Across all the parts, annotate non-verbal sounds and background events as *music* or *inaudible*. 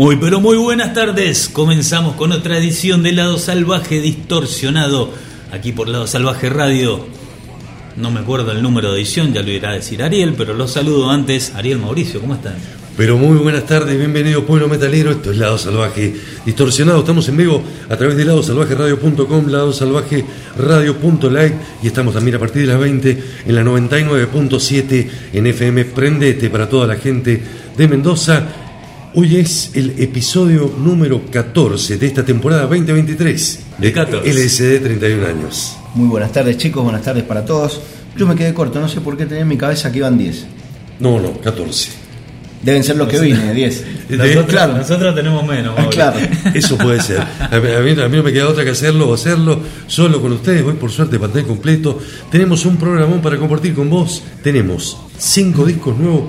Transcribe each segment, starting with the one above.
Muy pero muy buenas tardes. Comenzamos con otra edición de Lado Salvaje Distorsionado. Aquí por Lado Salvaje Radio. No me acuerdo el número de edición, ya lo irá a decir Ariel, pero los saludo antes. Ariel Mauricio, ¿cómo están? Pero muy buenas tardes, bienvenido pueblo metalero, esto es Lado Salvaje Distorsionado, estamos en vivo a través de ladosalvajeradio.com, ladosalvajeradio.live y estamos también a partir de las 20 en la 99.7 en FM Prendete para toda la gente de Mendoza. Hoy es el episodio número 14 de esta temporada 2023 De 14. LSD 31 años. Muy buenas tardes chicos, buenas tardes para todos. Yo me quedé corto, no sé por qué tenía en mi cabeza que iban 10. No, no, 14. Deben ser los que vine, 10. Nosotros, *laughs* claro. nosotros tenemos menos. Mauro. Claro. *laughs* Eso puede ser. A mí, a mí- a mí no me queda otra que hacerlo o hacerlo solo con ustedes. Hoy, por suerte, pantalla completo. Tenemos un programón para compartir con vos. Tenemos cinco discos nuevos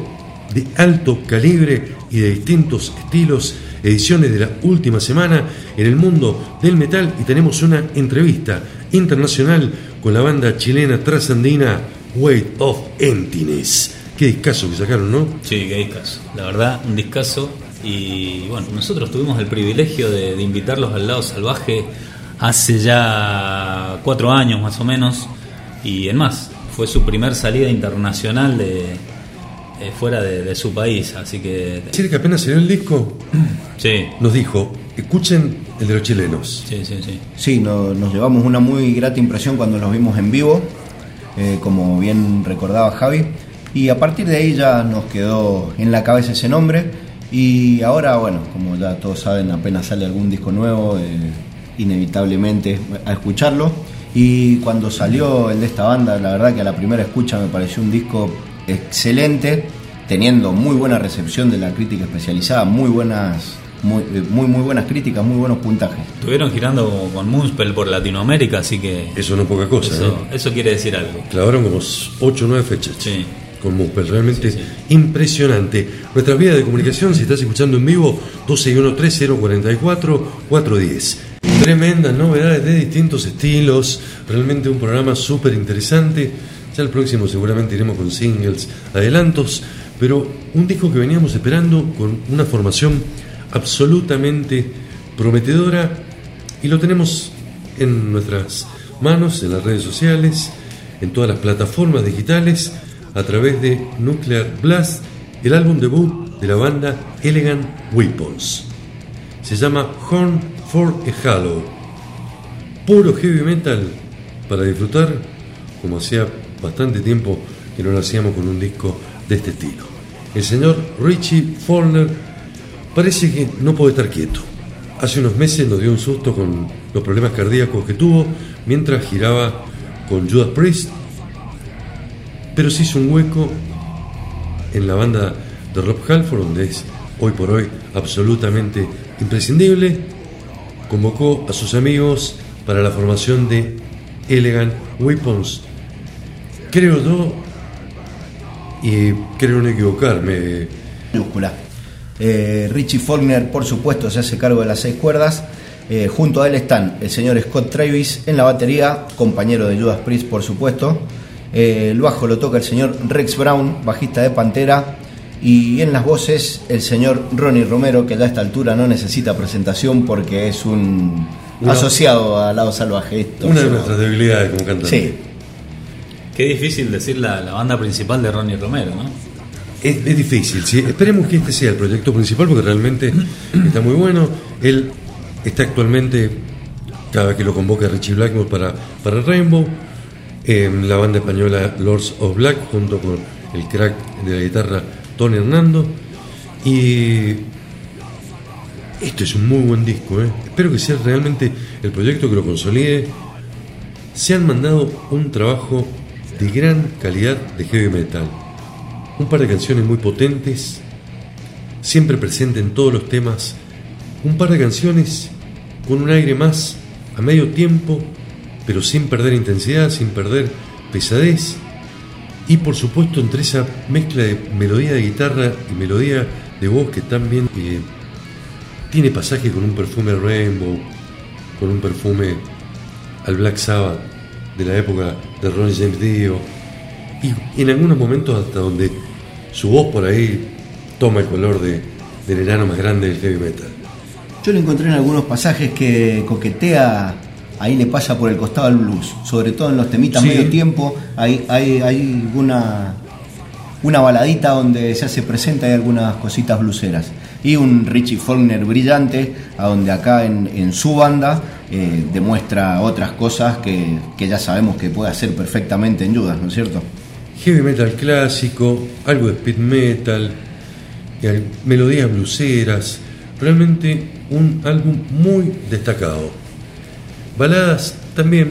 de alto calibre y de distintos estilos, ediciones de la última semana en el mundo del metal. Y tenemos una entrevista internacional con la banda chilena trasandina Weight of Emptiness. Qué discazo que sacaron, ¿no? Sí, qué discazo. La verdad, un discazo. Y bueno, nosotros tuvimos el privilegio de, de invitarlos al lado salvaje hace ya cuatro años más o menos. Y en más, fue su primer salida internacional de eh, fuera de, de su país. Así que Decir que apenas salió el disco, sí, nos dijo, escuchen el de los chilenos. sí, sí, sí. Sí, no- nos llevamos una muy grata impresión cuando los vimos en vivo, eh, como bien recordaba Javi. Y a partir de ahí ya nos quedó en la cabeza ese nombre. Y ahora, bueno, como ya todos saben, apenas sale algún disco nuevo, eh, inevitablemente a escucharlo. Y cuando salió el de esta banda, la verdad que a la primera escucha me pareció un disco excelente, teniendo muy buena recepción de la crítica especializada, muy buenas, muy, eh, muy, muy buenas críticas, muy buenos puntajes. Estuvieron girando con Moonspell por Latinoamérica, así que Eso no es poca cosa, eso, ¿eh? eso quiere decir algo. Clavaron como 8 o 9 fechas Sí. con Muspel, realmente impresionante. Nuestra vía de comunicación, si estás escuchando en vivo, 261-3044-410. Tremendas novedades de distintos estilos, realmente un programa súper interesante. Ya el próximo seguramente iremos con singles, adelantos, pero un disco que veníamos esperando con una formación absolutamente prometedora y lo tenemos en nuestras manos, en las redes sociales, en todas las plataformas digitales, a través de Nuclear Blast, el álbum debut de la banda Elegant Weapons. Se llama Horn for a Hollow. Puro heavy metal para disfrutar, como hacía bastante tiempo que no lo hacíamos con un disco de este estilo. El señor Richie Follner parece que no puede estar quieto. Hace unos meses nos dio un susto con los problemas cardíacos que tuvo mientras giraba con Judas Priest, pero se hizo un hueco en la banda de Rob Halford, donde es hoy por hoy absolutamente imprescindible. Convocó a sus amigos para la formación de Elegant Weapons. Creo yo, y creo no equivocarme, minúscula. Eh, Richie Faulkner, por supuesto, se hace cargo de las seis cuerdas. Eh, junto a él están el señor Scott Travis en la batería, compañero de Judas Priest, por supuesto. Eh, el bajo lo toca el señor Rex Brown, bajista de Pantera. Y en las voces el señor Ronnie Romero, que ya a esta altura no necesita presentación porque es un Una- asociado a Lado Salvaje. Esto, una de nuestras debilidades como cantante. Sí, Qué difícil decir la, la banda principal de Ronnie Romero, ¿no? Es, difícil, sí. Esperemos que este sea el proyecto principal porque realmente está muy bueno. Él está actualmente cada vez que lo convoca Richie Blackmore para, para Rainbow. En la banda española Lords of Black, junto con el crack de la guitarra Tony Hernando. Y esto es un muy buen disco, ¿eh? espero que sea realmente el proyecto que lo consolide. Se han mandado un trabajo de gran calidad de heavy metal. Un par de canciones muy potentes, siempre presente en todos los temas. Un par de canciones con un aire más a medio tiempo, pero sin perder intensidad, sin perder pesadez. Y por supuesto entre esa mezcla de melodía de guitarra y melodía de voz que también eh, tiene pasaje con un perfume Rainbow, con un perfume al Black Sabbath de la época de Ron James Dio, y en algunos momentos hasta donde su voz por ahí toma el color de, del enano más grande del heavy metal. Yo le encontré en algunos pasajes que coquetea, ahí le pasa por el costado al blues, sobre todo en los temitas Sí. medio tiempo, hay, hay, hay una, una baladita donde se hace presente, hay algunas cositas bluseras. Y un Richie Faulkner brillante, a donde acá en, en su banda eh, demuestra otras cosas que, que ya sabemos que puede hacer perfectamente en Judas, ¿no es cierto? Heavy metal clásico, algo de speed metal, melodías bluseras, realmente un álbum muy destacado. Baladas también,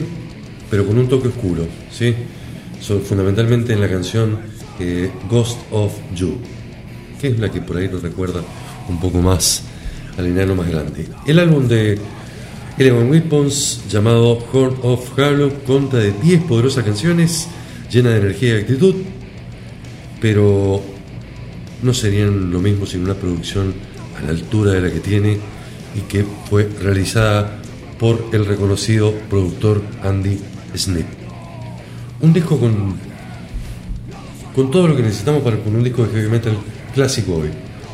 pero con un toque oscuro, ¿sí? Son fundamentalmente en la canción eh, Ghost of You, que es la que por ahí nos recuerda un poco más al enano más grande. El álbum de Eleven Weapons, llamado Horn of Halo, conta de 10 poderosas canciones llenas de energía y actitud, pero no serían lo mismo sin una producción a la altura de la que tiene y que fue realizada por el reconocido productor Andy Snip. Un disco con, con todo lo que necesitamos para con un disco de heavy metal clásico hoy.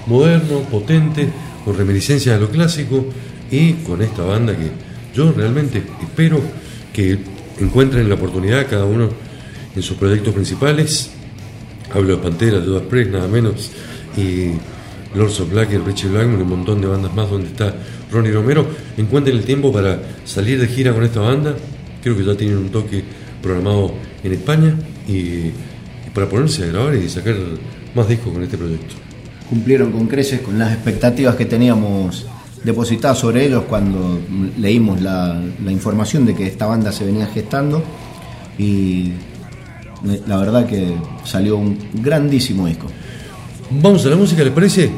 Moderno, potente, con reminiscencias a lo clásico y con esta banda que yo realmente espero que encuentren la oportunidad cada uno en sus proyectos principales. Hablo de Pantera, de Judas Priest, nada menos, y Lords of Black y Richie Blackmore, y un montón de bandas más donde está Ronnie Romero. Encuentren el tiempo para salir de gira con esta banda. Creo que ya tienen un toque programado en España y, y para ponerse a grabar y sacar más discos con este proyecto. cumplieron con creces con las expectativas que teníamos depositadas sobre ellos cuando leímos la, la información de que esta banda se venía gestando y la verdad que salió un grandísimo disco. Vamos a la música, ¿les parece?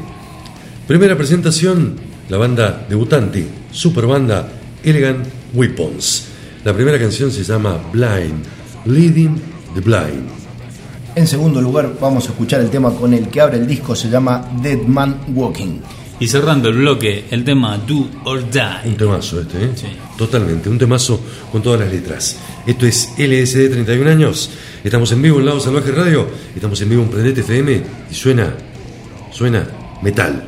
Primera presentación, la banda debutante, super banda Elegant Weapons. La primera canción se llama Blind, Leading the Blind. En segundo lugar vamos a escuchar el tema con el que abre el disco, se llama Dead Man Walking. Y cerrando el bloque, el tema Do or Un Die. temazo este, ¿eh? Sí. Totalmente, un temazo con todas las letras. Esto es LSD 31 años. Estamos en vivo en Lado Salvaje Radio. Estamos en vivo en Prendete FM y suena, suena metal.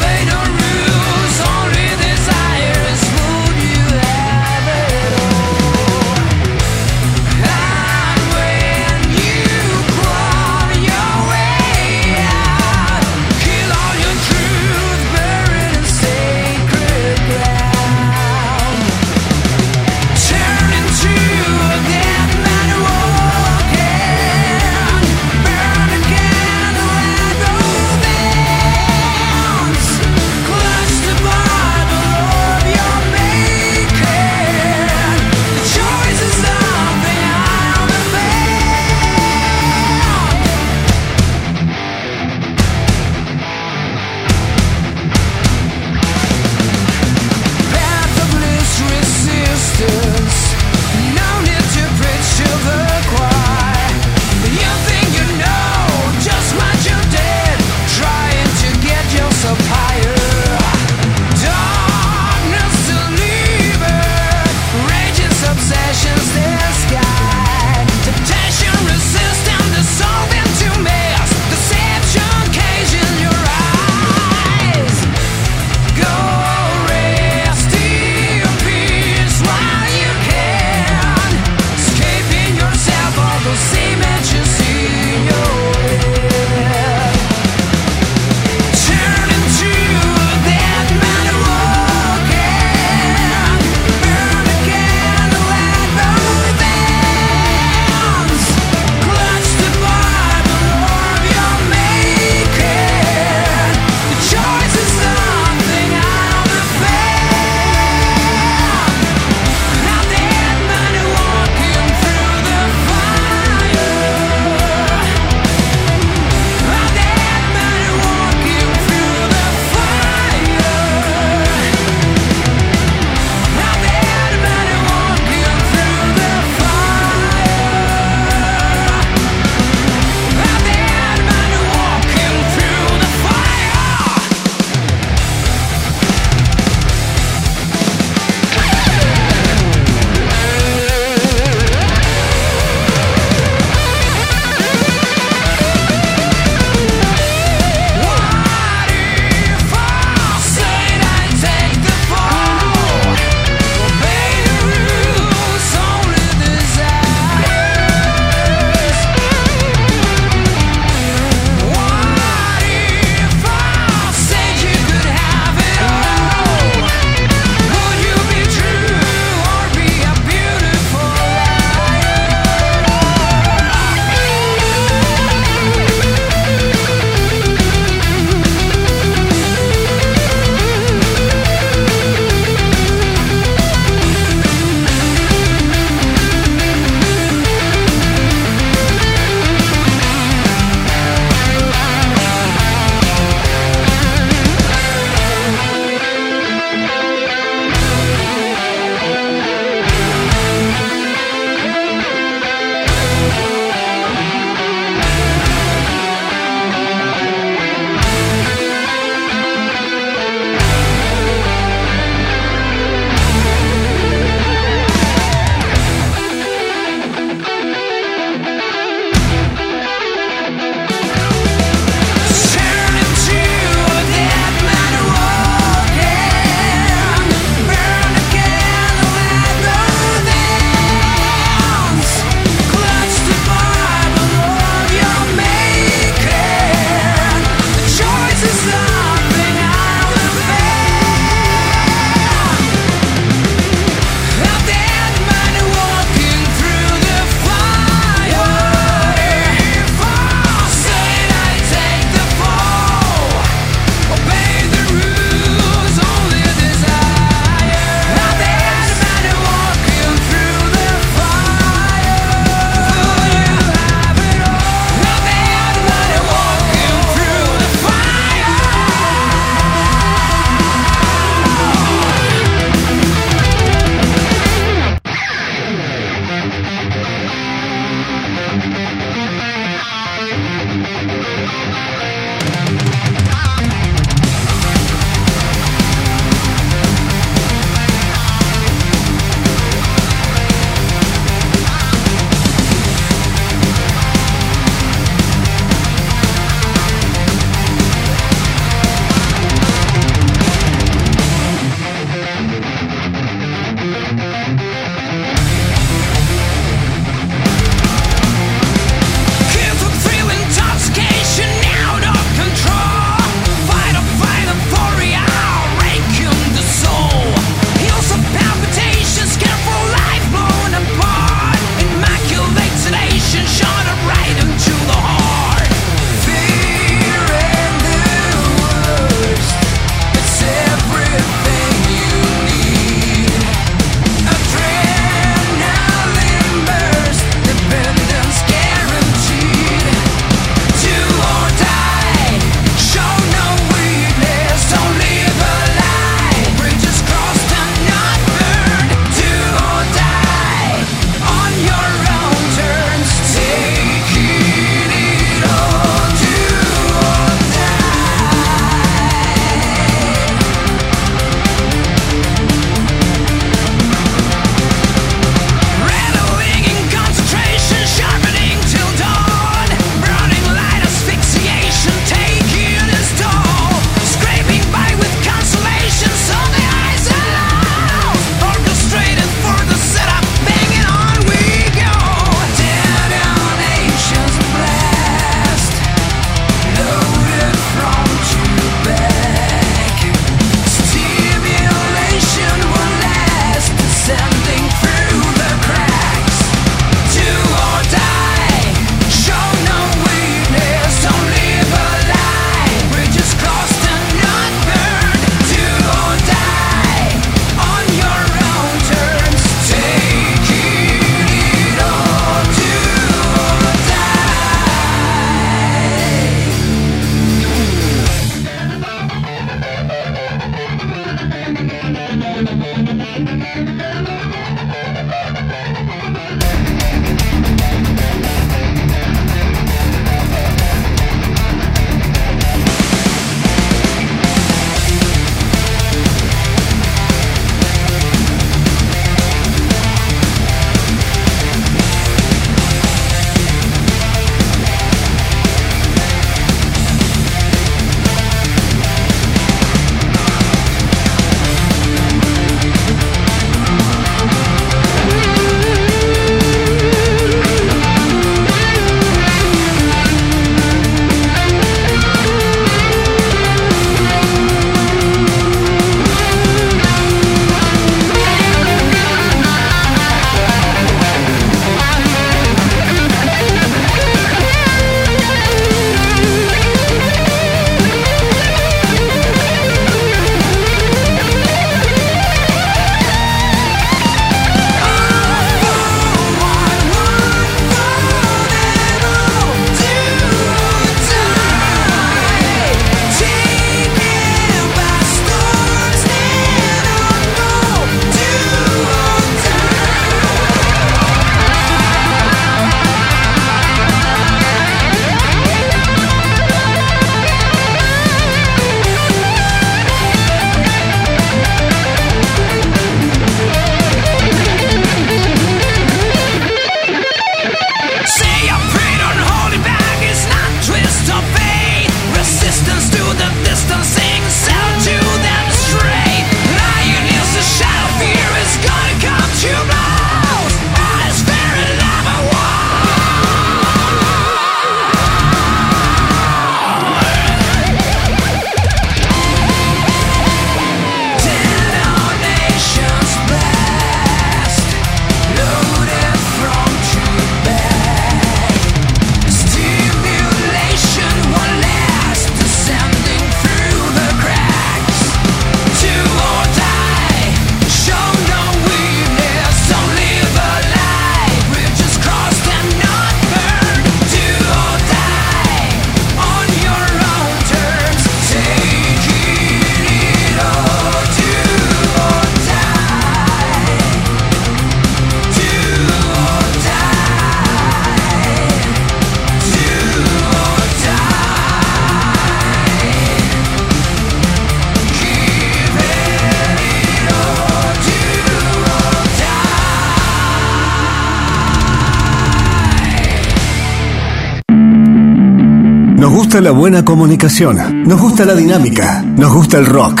Gusta la buena comunicación. Nos gusta la dinámica. Nos gusta el rock.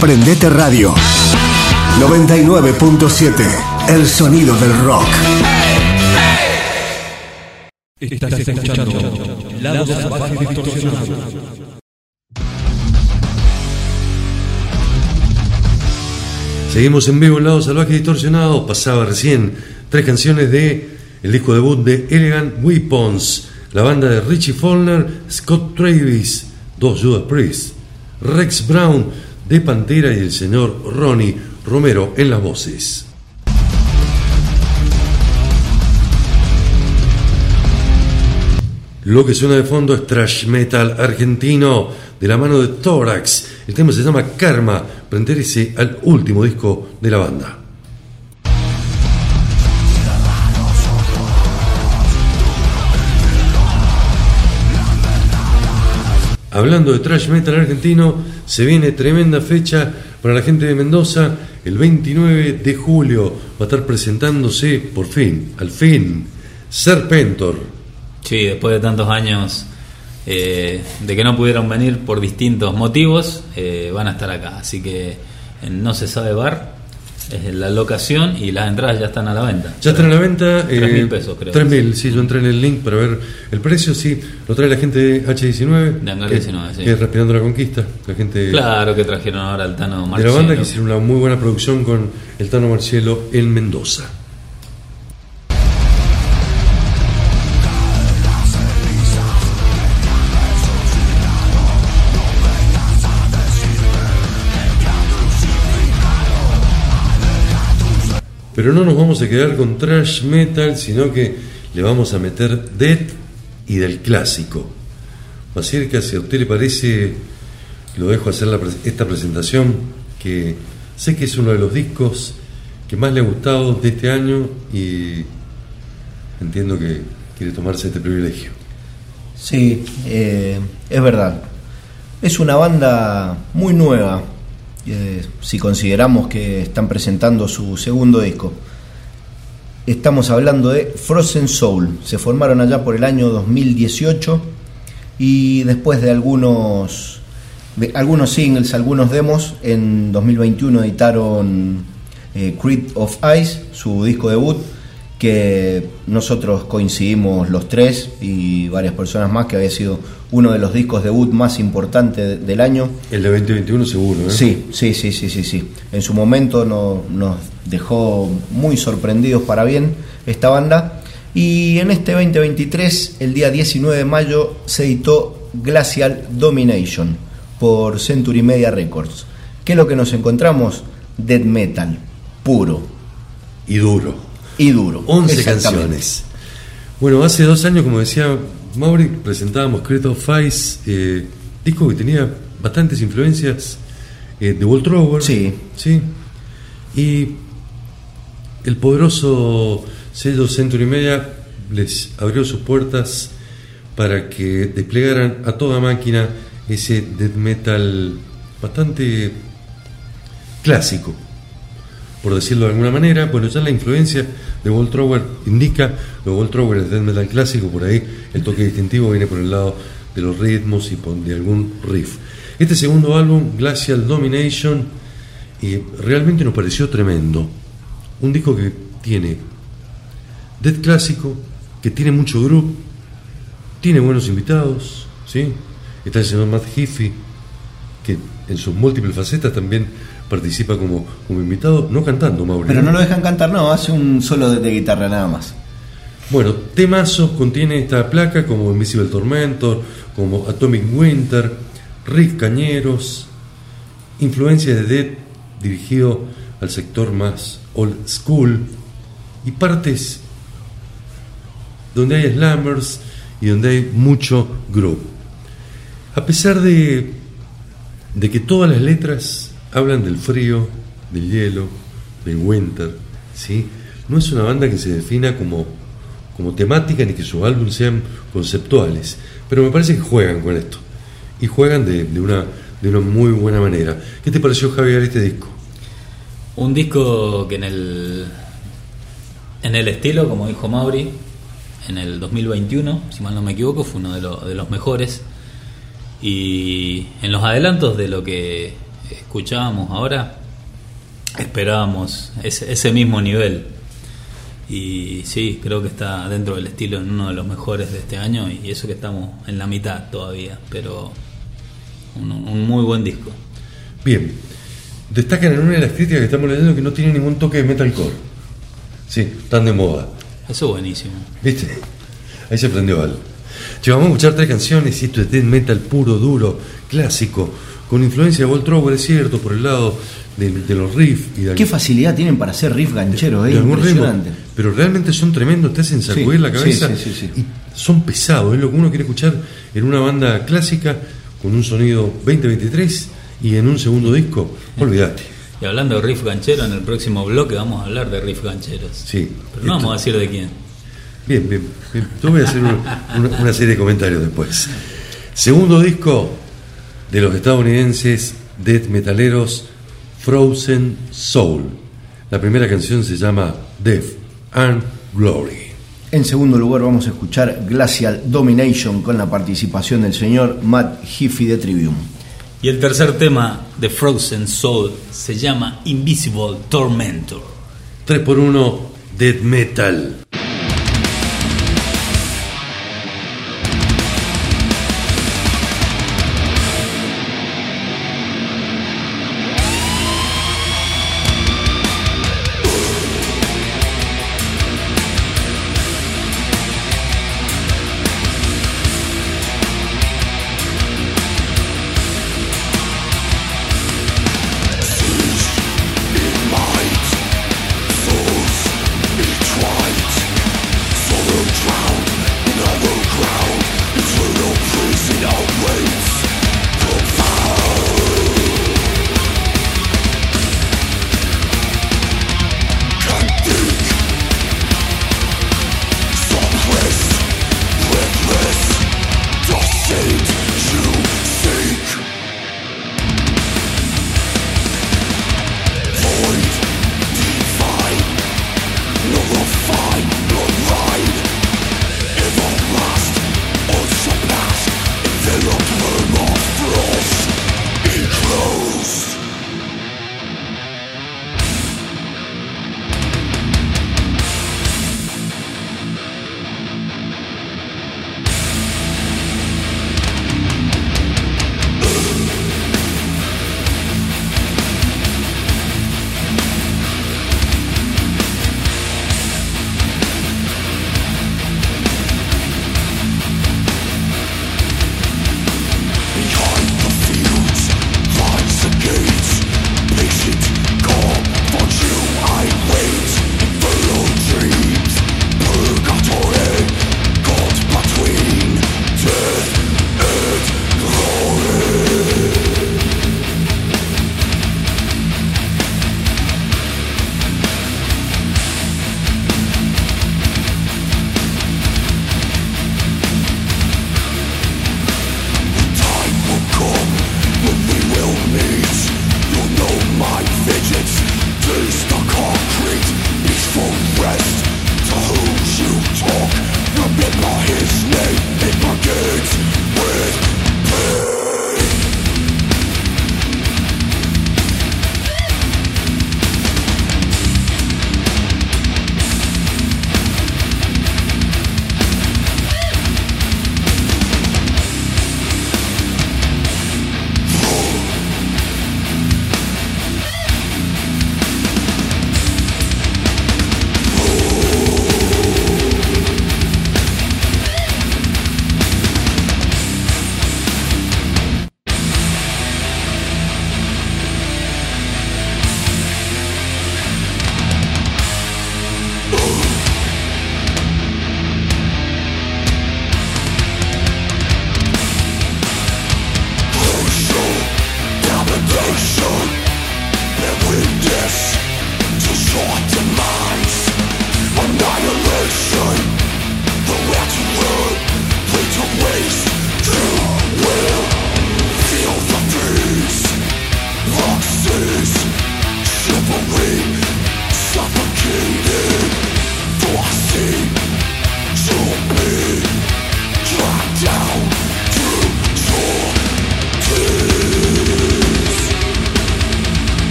Prendete Radio 99.7. El sonido del rock. Estás escuchando La Voz Salvaje Distorsionada. Seguimos en vivo en Lado Salvaje Distorsionado. Pasaba recién tres canciones de el disco debut de Elegant Weapons, la banda de Richie Follner, Scott Travis, dos Judas Priest, Rex Brown de Pantera y el señor Ronnie Romero en las voces. Lo que suena de fondo es trash metal argentino de la mano de Thorax. El tema se llama Karma, pertenece al último disco de la banda. Hablando de trash metal argentino, se viene tremenda fecha para la gente de Mendoza. El 29 de julio va a estar presentándose, por fin, al fin, Serpentor. Sí, después de tantos años eh, de que no pudieron venir por distintos motivos, eh, van a estar acá. Así que No se sabe bar es la locación y las entradas ya están a la venta. Ya están a la venta. Tres eh, mil pesos, creo. 3.000, sí, yo entré en el link para ver el precio, sí. Lo trae la gente de H19. De Hangar que, 19, sí. que es Respirando la Conquista. La gente Claro que trajeron ahora al Tano de la banda que hicieron una muy buena producción con el Tano Marcielo en Mendoza. Pero no nos vamos a quedar con trash metal, sino que le vamos a meter death y del clásico. Macirca, si a usted le parece, lo dejo hacer esta presentación, que sé que es uno de los discos que más le ha gustado de este año y entiendo que quiere tomarse este privilegio. Sí, eh, es verdad. Es una banda muy nueva, eh, si consideramos que están presentando su segundo disco. Estamos hablando de Frozen Soul. Se formaron allá por el año 2018 y después de algunos, de algunos singles, algunos demos, en 2021 editaron eh, Creed of Ice, su disco debut, que nosotros coincidimos los tres y varias personas más, que había sido uno de los discos debut más importantes de- del año. El de 2021 seguro, ¿eh? Sí, sí, sí, sí, sí, sí. En su momento no- nos dejó muy sorprendidos para bien esta banda. Y en este 2023, el día 19 de mayo, se editó Glacial Domination por Century Media Records. ¿Qué es lo que nos encontramos? Death metal, puro Y duro. Y duro. 11 Exactamente. canciones. Bueno, hace dos años, como decía Mauri, presentábamos of Ice, eh, disco que tenía bastantes influencias eh, de Wall Trower. Sí. Sí. Y el poderoso sello Century Media les abrió sus puertas para que desplegaran a toda máquina ese death metal bastante clásico por decirlo de alguna manera. Bueno, ya la influencia de Wall Trower indica, lo Wall Trower es death metal clásico, por ahí el toque distintivo viene por el lado de los ritmos y de algún riff. Este segundo álbum, Glacial Domination, eh, realmente nos pareció tremendo. Un disco que tiene death clásico, que tiene mucho groove, tiene buenos invitados, ¿sí? Está el señor Matt Heafy, que en sus múltiples facetas también participa como, como invitado, no cantando, Mauri. Pero no lo dejan cantar, no, hace un solo de, de guitarra nada más. Bueno, temazos contiene esta placa como Invisible Tormentor, como Atomic Winter, Rick Cañeros, influencia de Dead dirigido al sector más old school y partes donde hay slammers y donde hay mucho groove. A pesar de, de que todas las letras hablan del frío, del hielo, del winter, ¿sí? no es una banda que se defina como, como temática ni que sus álbumes sean conceptuales, pero me parece que juegan con esto y juegan de, de una, de una muy buena manera. ¿Qué te pareció, Javier, este disco? Un disco que en el en el estilo, como dijo Mauri, en el 2021, si mal no me equivoco, fue uno de, lo- de los mejores. Y en los adelantos de lo que escuchábamos ahora, esperábamos ese, ese mismo nivel. Y sí, creo que está dentro del estilo en uno de los mejores de este año y eso que estamos en la mitad todavía, pero un, un muy buen disco. Bien. Destacan en una de las críticas que estamos leyendo que no tiene ningún toque de metalcore. Sí, tan de moda. Eso es buenísimo. ¿Viste? Ahí se prendió algo. Che, vamos a escuchar tres canciones y esto es death metal puro, duro, clásico, con influencia de Walt Trower, es cierto, por el lado de, de los riffs y de, Qué facilidad tienen para hacer riff gancheros, de ritmo. impresionante. Pero realmente son tremendos, te hacen sacudir Sí, la cabeza sí, sí, sí, sí. y son pesados, es lo que uno quiere escuchar en una banda clásica con un sonido 2023 y en un segundo disco, olvídate. Y hablando de riff ganchero, en el próximo bloque vamos a hablar de riff gancheros. Sí. Pero no vamos a decir de quién. Bien, bien, bien. Yo voy a hacer un- una, una serie de comentarios después. Segundo disco de los estadounidenses death metaleros Frozen Soul. La primera canción se llama Death and Glory. En segundo lugar vamos a escuchar Glacial Domination con la participación del señor Matt Heafy de Trivium. Y el tercer tema de Frozen Soul se llama Invisible Tormentor. 3x1 Death Metal.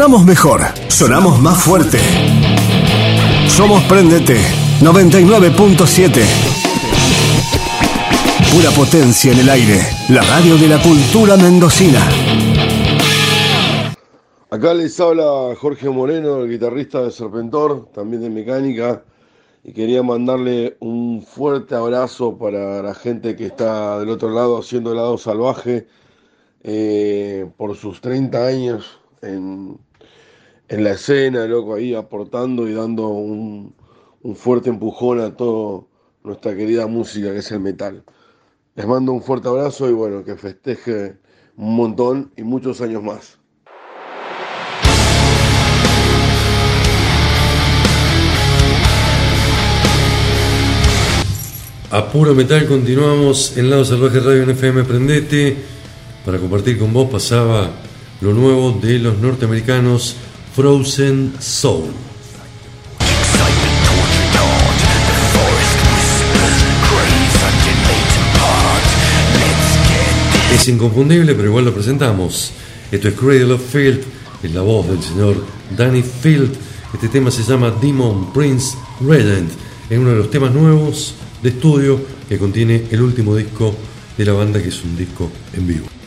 Sonamos mejor, sonamos más fuerte. Somos Prendete 99.7. Pura potencia en el aire. La radio de la cultura mendocina. Acá les habla Jorge Moreno, el guitarrista de Serpentor, también de mecánica, y quería mandarle un fuerte abrazo para la gente que está del otro lado haciendo lado salvaje eh, por sus 30 años en, en la escena, loco, ahí aportando y dando un, un fuerte empujón a toda nuestra querida música que es el metal. Les mando un fuerte abrazo y bueno, que festeje un montón y muchos años más. A puro metal continuamos en Lado Salvaje Radio en FM Prendete. Para compartir con vos pasaba lo nuevo de los norteamericanos Frozen Soul. Es inconfundible, pero igual lo presentamos. Esto es Cradle of Field, es la voz del señor Danny Field. Este tema se llama Demon Prince Regent. Es uno de los temas nuevos de estudio que contiene el último disco de la banda, que es un disco en vivo.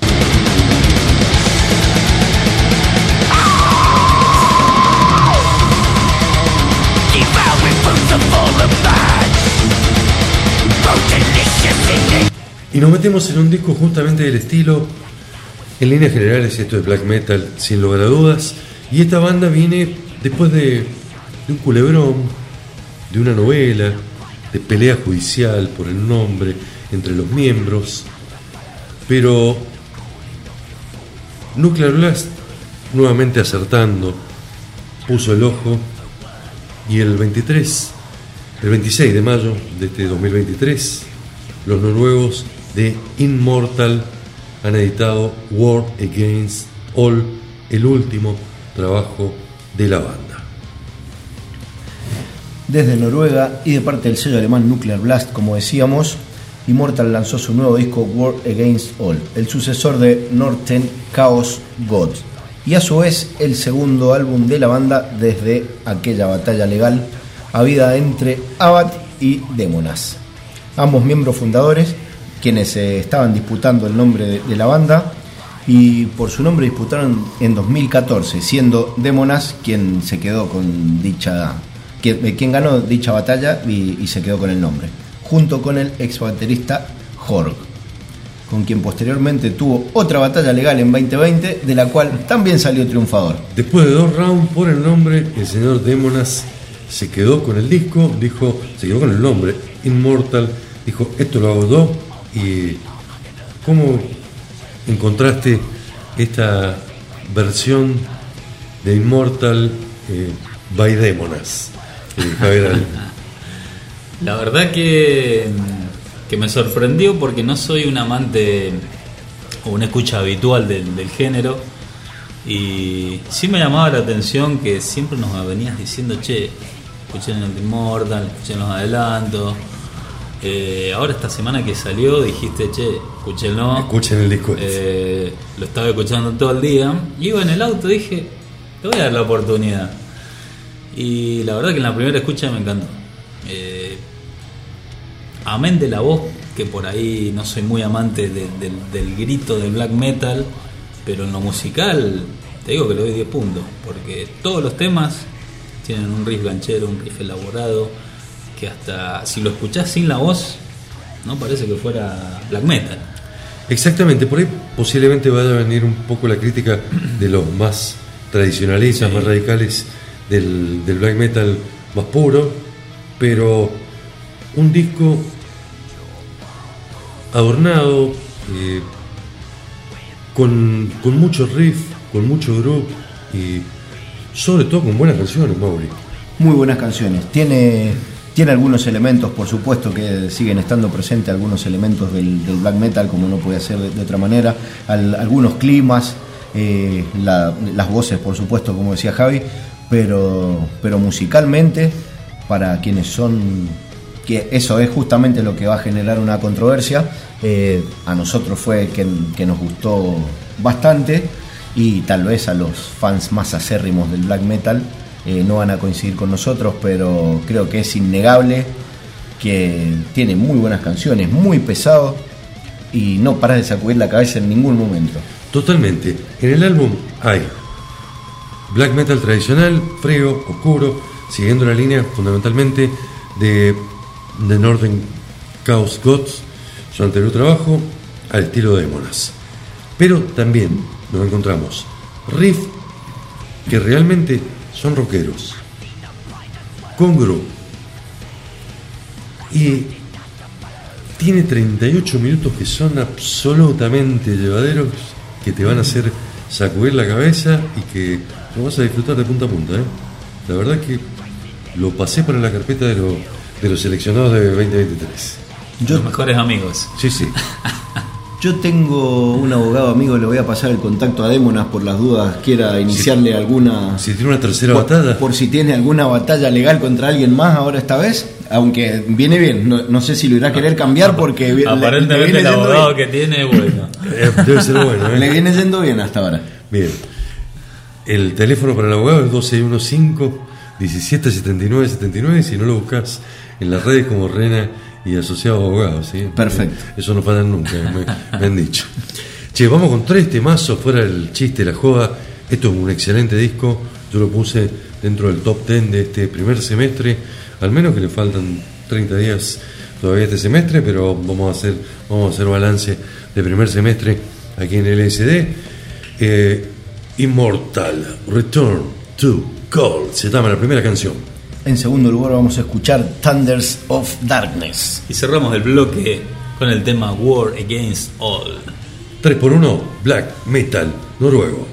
Y nos metemos en un disco justamente del estilo, en líneas generales, esto es black metal, sin lugar a dudas. Y esta banda viene después de, de un culebrón, de una novela, de pelea judicial por el nombre entre los miembros. Pero Nuclear Blast, nuevamente acertando, puso el ojo y el 23, el 26 de mayo de este 2023, los noruegos de Immortal han editado War Against All, el último trabajo de la banda. Desde Noruega y de parte del sello alemán Nuclear Blast, como decíamos, Immortal lanzó su nuevo disco War Against All, el sucesor de Norten Chaos God, y a su vez el segundo álbum de la banda desde aquella batalla legal habida entre Abad y Demonas. Ambos miembros fundadores quienes eh, estaban disputando el nombre de, la banda y por su nombre disputaron en 2014, siendo Demonas quien se quedó con dicha, eh, quien ganó dicha batalla y, y se quedó con el nombre, junto con el ex baterista Jorg, con quien posteriormente tuvo otra batalla legal en 2020, de la cual también salió triunfador. Después de dos rounds por el nombre, el señor Demonas se quedó con el disco, dijo, se quedó con el nombre, Immortal, dijo, esto lo hago yo, y cómo encontraste esta versión de Immortal eh, by Demonas, eh? *laughs* La verdad que, que me sorprendió porque no soy un amante o una escucha habitual del, del género y sí me llamaba la atención que siempre nos venías diciendo, che, escuchen el Immortal, escuchen los adelantos. Eh, ahora esta semana que salió dijiste, che, escúchenlo. Escuchen el disco. Eh, lo estaba escuchando todo el día. Iba en el auto, dije, te voy a dar la oportunidad. Y la verdad que en la primera escucha me encantó. Eh, amén de la voz, que por ahí no soy muy amante de- del- del grito del black metal, pero en lo musical te digo que le doy 10 puntos, porque todos los temas tienen un riff ganchero, un riff elaborado, que hasta si lo escuchás sin la voz, no parece que fuera black metal. Exactamente, por ahí posiblemente vaya a venir un poco la crítica de los más tradicionalistas, Sí. más radicales del, del black metal más puro, pero un disco adornado, eh, con, con mucho riff, con mucho groove y sobre todo con buenas canciones, Mauri. Muy buenas canciones. Tiene, tiene algunos elementos, por supuesto, que siguen estando presentes, algunos elementos del, black metal, como no puede ser de, otra manera, al- algunos climas, eh, la- las voces, por supuesto, como decía Javi, pero, pero musicalmente, para quienes son, eso es justamente lo que va a generar una controversia, eh, a nosotros fue que, que nos gustó bastante. y tal vez a los fans más acérrimos del black metal eh, no van a coincidir con nosotros, pero creo que es innegable que tiene muy buenas canciones, muy pesado y no paras de sacudir la cabeza en ningún momento. Totalmente. En el álbum hay black metal tradicional, frío, oscuro, siguiendo la línea fundamentalmente de The Northern Chaos Gods, su anterior trabajo, al estilo de Monas. Pero también nos encontramos riff que realmente son rockeros, con groove. Y tiene 38 minutos que son absolutamente llevaderos, que te van a hacer sacudir la cabeza y que lo vas a disfrutar de punta a punta. ¿eh? La verdad que lo pasé para la carpeta de, lo- de los seleccionados de 2023. Yo, Los mejores amigos. Sí, sí. *laughs* yo tengo un abogado amigo, le voy a pasar el contacto a Démonas por las dudas, quiera iniciarle alguna... Si tiene una tercera por, batalla, por si tiene alguna batalla legal contra alguien más ahora esta vez, aunque viene bien, no, no sé si lo irá a querer cambiar porque vi- le- Aparentemente viene el abogado bien. que tiene, bueno. *laughs* eh, debe ser bueno. ¿eh? *laughs* Le viene yendo bien hasta ahora. Bien. El teléfono para el abogado es 2615 1779 79 si no lo buscas en las redes como Rena y Asociados Abogados. ¿sí? Perfecto. Eso no fallan nunca, me, me han dicho. Che, vamos con tres temazos fuera el chiste, la joda. Esto es un excelente disco. Yo lo puse dentro del top 10 de este primer semestre. Al menos que le faltan 30 días todavía este semestre, pero vamos a hacer, vamos a hacer balance de primer semestre aquí en LSD. Eh, Immortal, Return to Gold, se llama la primera canción. En segundo lugar vamos a escuchar Thunders of Darkness. Y cerramos el bloque con el tema War Against All. 3x1, Black Metal Noruego.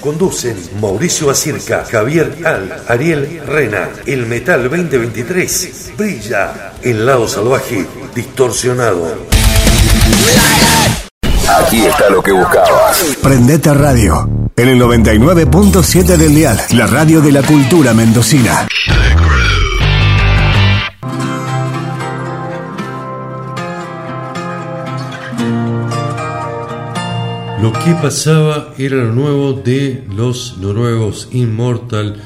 Conducen Mauricio Acirca, Javier Al, Ariel Rena. El Metal 2023 brilla el lado salvaje distorsionado. Aquí está lo que buscabas. Prendete Radio. En el 99.7 del Dial, la radio de la cultura mendocina. Lo que pasaba era lo nuevo de los noruegos Immortal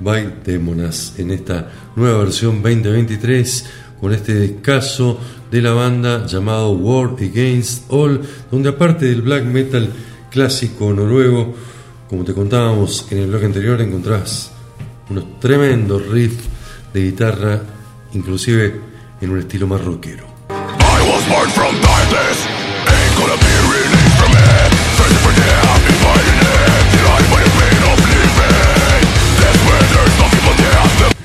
by Demonas en esta nueva versión 2023 con este descaso de la banda llamado War Against All, donde aparte del black metal clásico noruego, como te contábamos en el blog anterior, encontrás unos tremendos riffs de guitarra, inclusive en un estilo más rockero.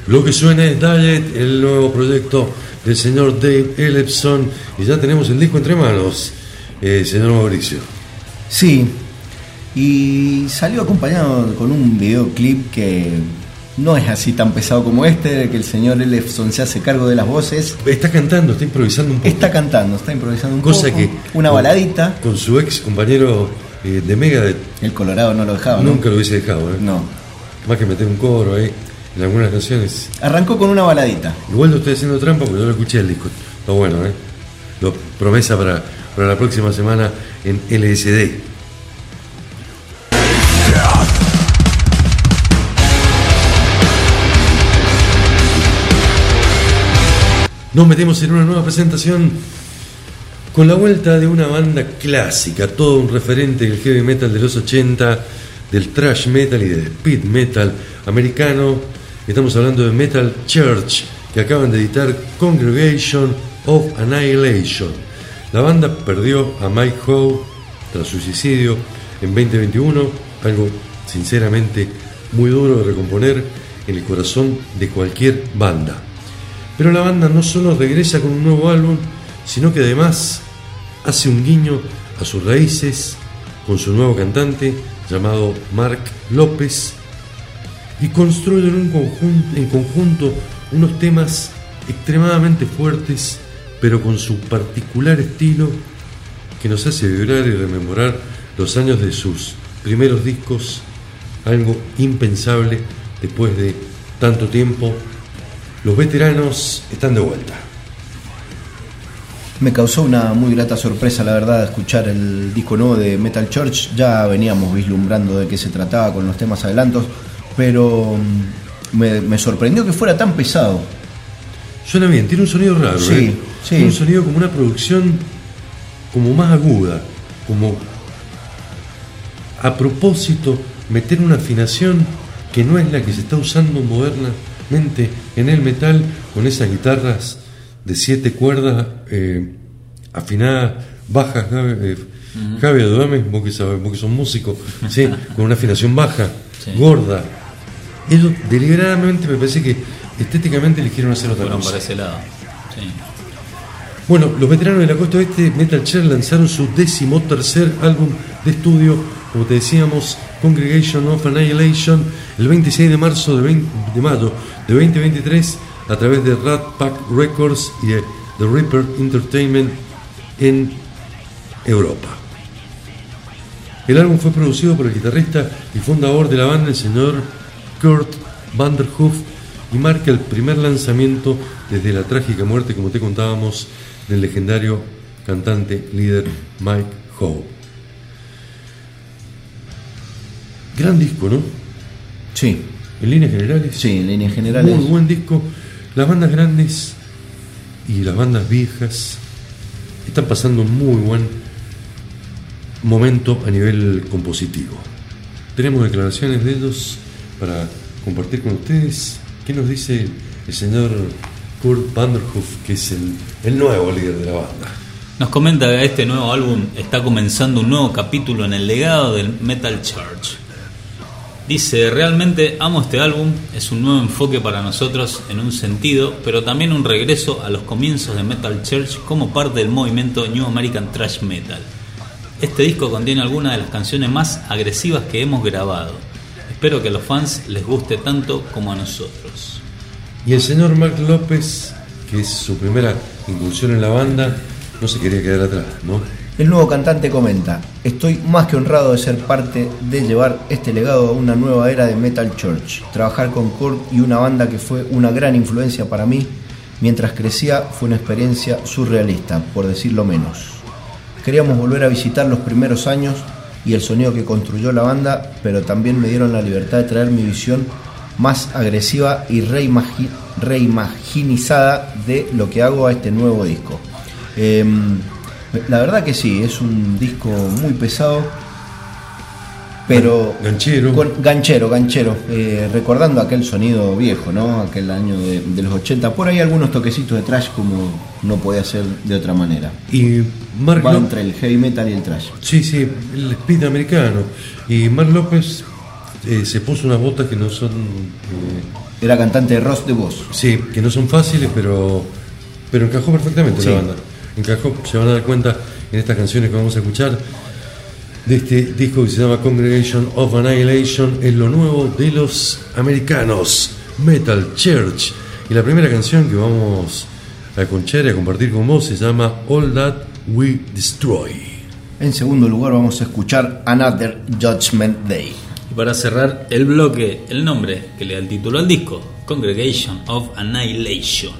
Lo que suena es Diet, el nuevo proyecto del señor Dave Ellefson, y ya tenemos el disco entre manos, eh, señor Mauricio. Sí, y salió acompañado con un videoclip que no es así tan pesado como este, que el señor Elefson se hace cargo de las voces. Está cantando, está improvisando un poco. Está cantando, está improvisando un Cosa poco. que Una con- baladita. Con su ex compañero eh, de Megadeth El Colorado no lo dejaba, ¿no? nunca lo hubiese dejado, ¿eh? No. Más que meter un coro ahí en algunas canciones. Arrancó con una baladita. Igual no estoy haciendo trampa porque yo lo escuché el disco. Está bueno, ¿eh? Lo, promesa para, para la próxima semana en LSD. Nos metemos en una nueva presentación con la vuelta de una banda clásica, todo un referente del heavy metal de los 80, del thrash metal y del speed metal americano. Estamos hablando de Metal Church, que acaban de editar Congregation of Annihilation. La banda perdió a Mike Howe tras su suicidio en 2021, algo sinceramente muy duro de recomponer en el corazón de cualquier banda. Pero la banda no solo regresa con un nuevo álbum, sino que además hace un guiño a sus raíces con su nuevo cantante llamado Mark López y construyen un conjun- en conjunto unos temas extremadamente fuertes, pero con su particular estilo que nos hace vibrar y rememorar los años de sus primeros discos, algo impensable después de tanto tiempo. Los veteranos están de vuelta. Me causó una muy grata sorpresa, la verdad, escuchar el disco nuevo de Metal Church. Ya veníamos vislumbrando de qué se trataba con los temas adelantos, pero mm, me, me sorprendió que fuera tan pesado. Suena bien, tiene un sonido raro, Sí, ¿eh? sí. Tiene un sonido como una producción como más aguda, como a propósito meter una afinación que no es la que se está usando modernamente en el metal con esas guitarras de siete cuerdas eh, afinadas, bajas, Javi, eh, Javi, ayúdame, vos que sabés, vos que sos músico, *laughs* ¿sí? con una afinación baja, Sí. gorda. Ellos deliberadamente me parece que estéticamente eligieron hacer otra Fueron cosa. para ese lado. Sí. Bueno, los veteranos de la costa oeste, Metal Chair, lanzaron su décimo tercer álbum de estudio, como te decíamos, Congregation of Annihilation, el 26 de marzo de, 20 de mayo de 2023, a través de Rat Pack Records y de The Reaper Entertainment en Europa. El álbum fue producido por el guitarrista y fundador de la banda, el señor Kurt Vanderhoof, y marca el primer lanzamiento desde la trágica muerte, como te contábamos, del legendario cantante líder Mike Howe. Gran disco, ¿no? Sí, En líneas generales. sí, en líneas generales. Muy buen disco. Las bandas grandes y las bandas viejas están pasando un muy buen momento a nivel compositivo. Tenemos declaraciones de ellos para compartir con ustedes qué nos dice el señor Kurt Vanderhoof, que es el, el nuevo líder de la banda. Nos comenta que este nuevo álbum está comenzando un nuevo capítulo en el legado del Metal Church. Dice, realmente amo este álbum, es un nuevo enfoque para nosotros en un sentido, pero también un regreso a los comienzos de Metal Church como parte del movimiento New American Thrash Metal. Este disco contiene algunas de las canciones más agresivas que hemos grabado. Espero que a los fans les guste tanto como a nosotros. Y el señor Mark López, que es su primera incursión en la banda, no se quería quedar atrás, ¿no? El nuevo cantante comenta, estoy más que honrado de ser parte de llevar este legado a una nueva era de Metal Church. Trabajar con Kurt y una banda que fue una gran influencia para mí mientras crecía fue una experiencia surrealista, por decirlo menos. Queríamos volver a visitar los primeros años y el sonido que construyó la banda, pero también me dieron la libertad de traer mi visión más agresiva y reimagi- reimaginizada de lo que hago a este nuevo disco. Em, la verdad que sí, es un disco muy pesado, pero Ganchero. con- ganchero, ganchero, eh, recordando aquel sonido viejo, ¿no? Aquel año de, de los 80. Por ahí algunos toquecitos de trash como no podía ser de otra manera. Y Mark Va López. entre el heavy metal y el trash. Sí, sí, el speed americano. Y Mark López eh, se puso unas botas que no son. eh, Era cantante de Ross de Voz. sí, que no son fáciles, pero. Pero encajó perfectamente Sí. la banda. Encajó, se van a dar cuenta en estas canciones que vamos a escuchar de este disco que se llama Congregation of Annihilation, es lo nuevo de los americanos, Metal Church. Y la primera canción que vamos a conchar y a compartir con vos se llama All That We Destroy. En segundo lugar vamos a escuchar Another Judgment Day. Y para cerrar el bloque, el nombre que le da el título al disco, Congregation of Annihilation.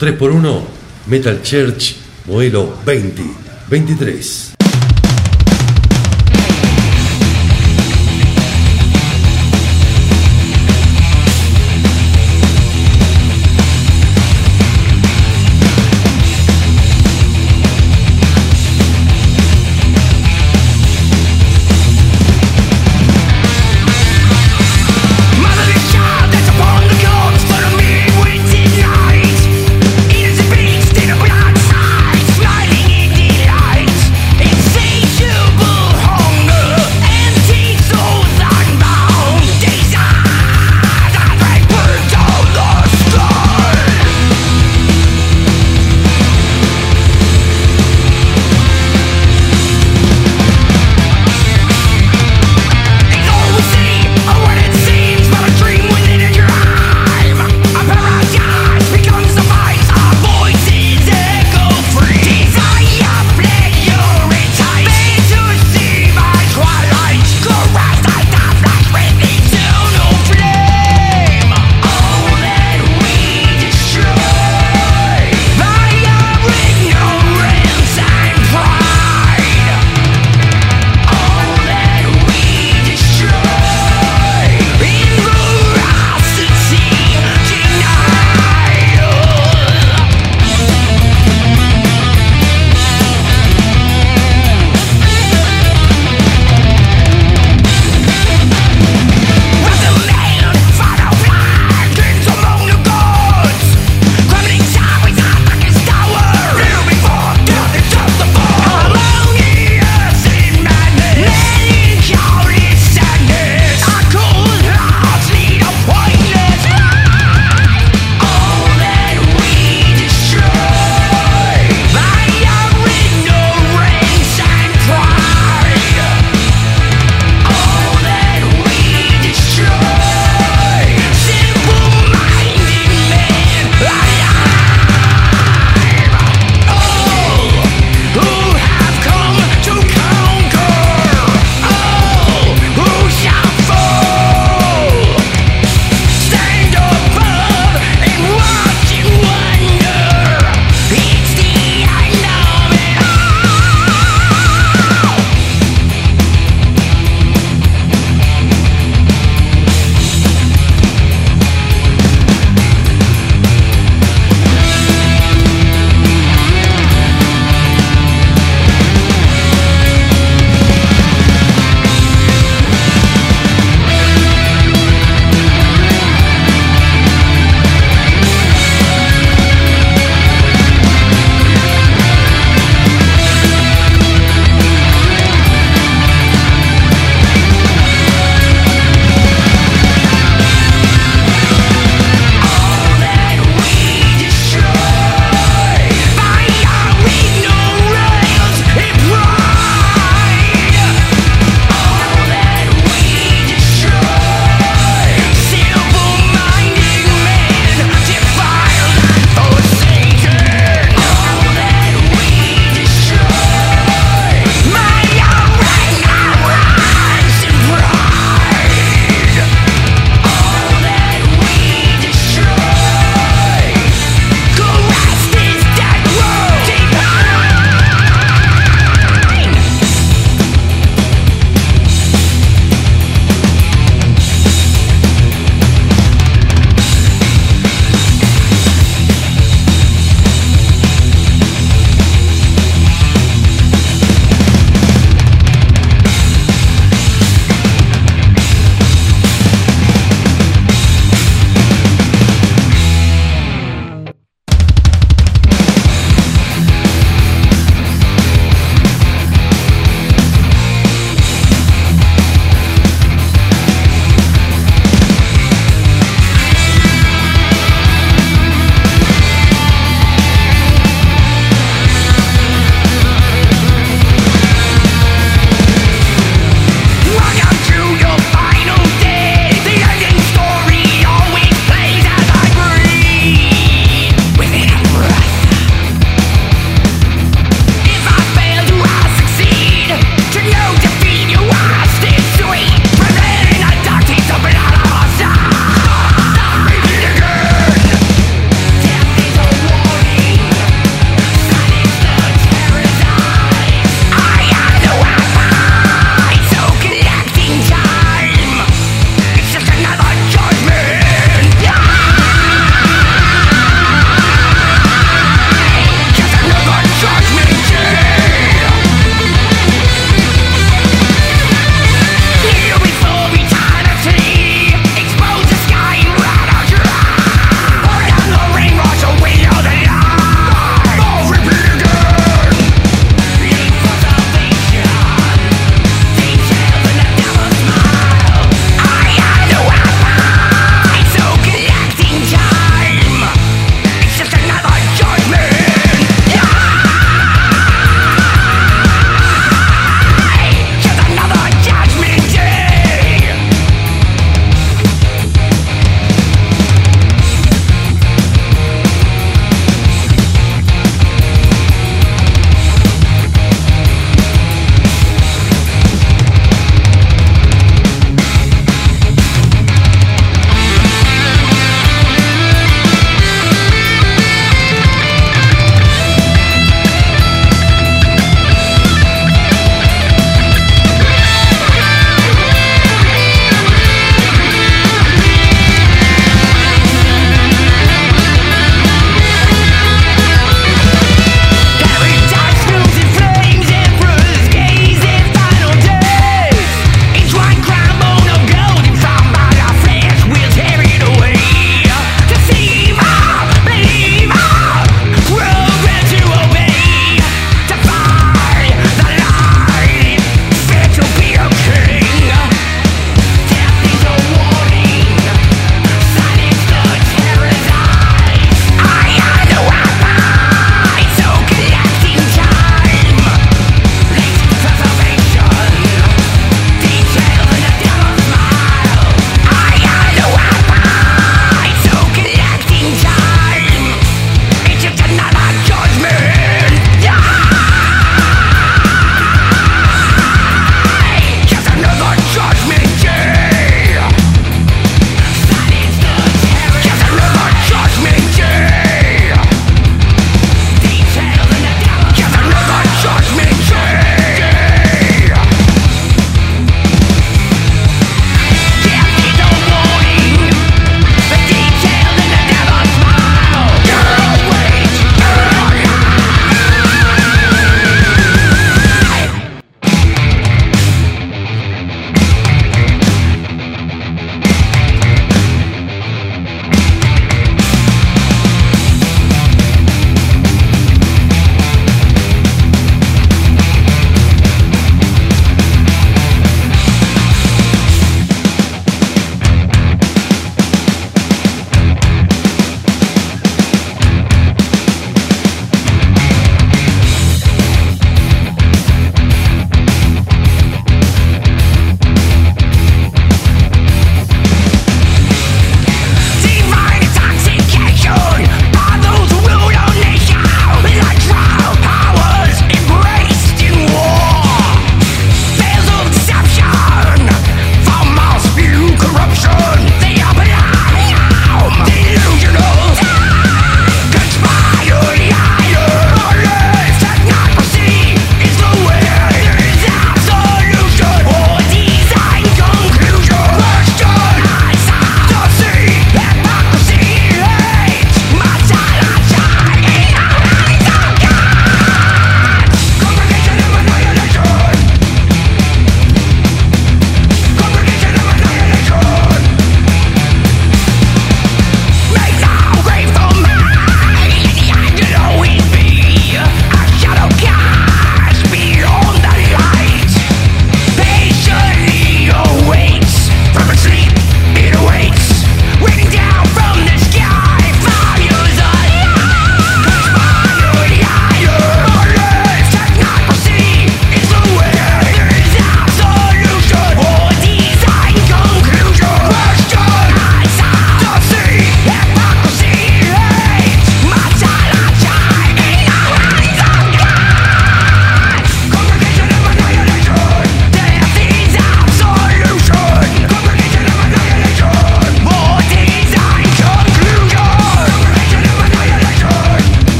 3x1, Metal Church, modelo 20, 23.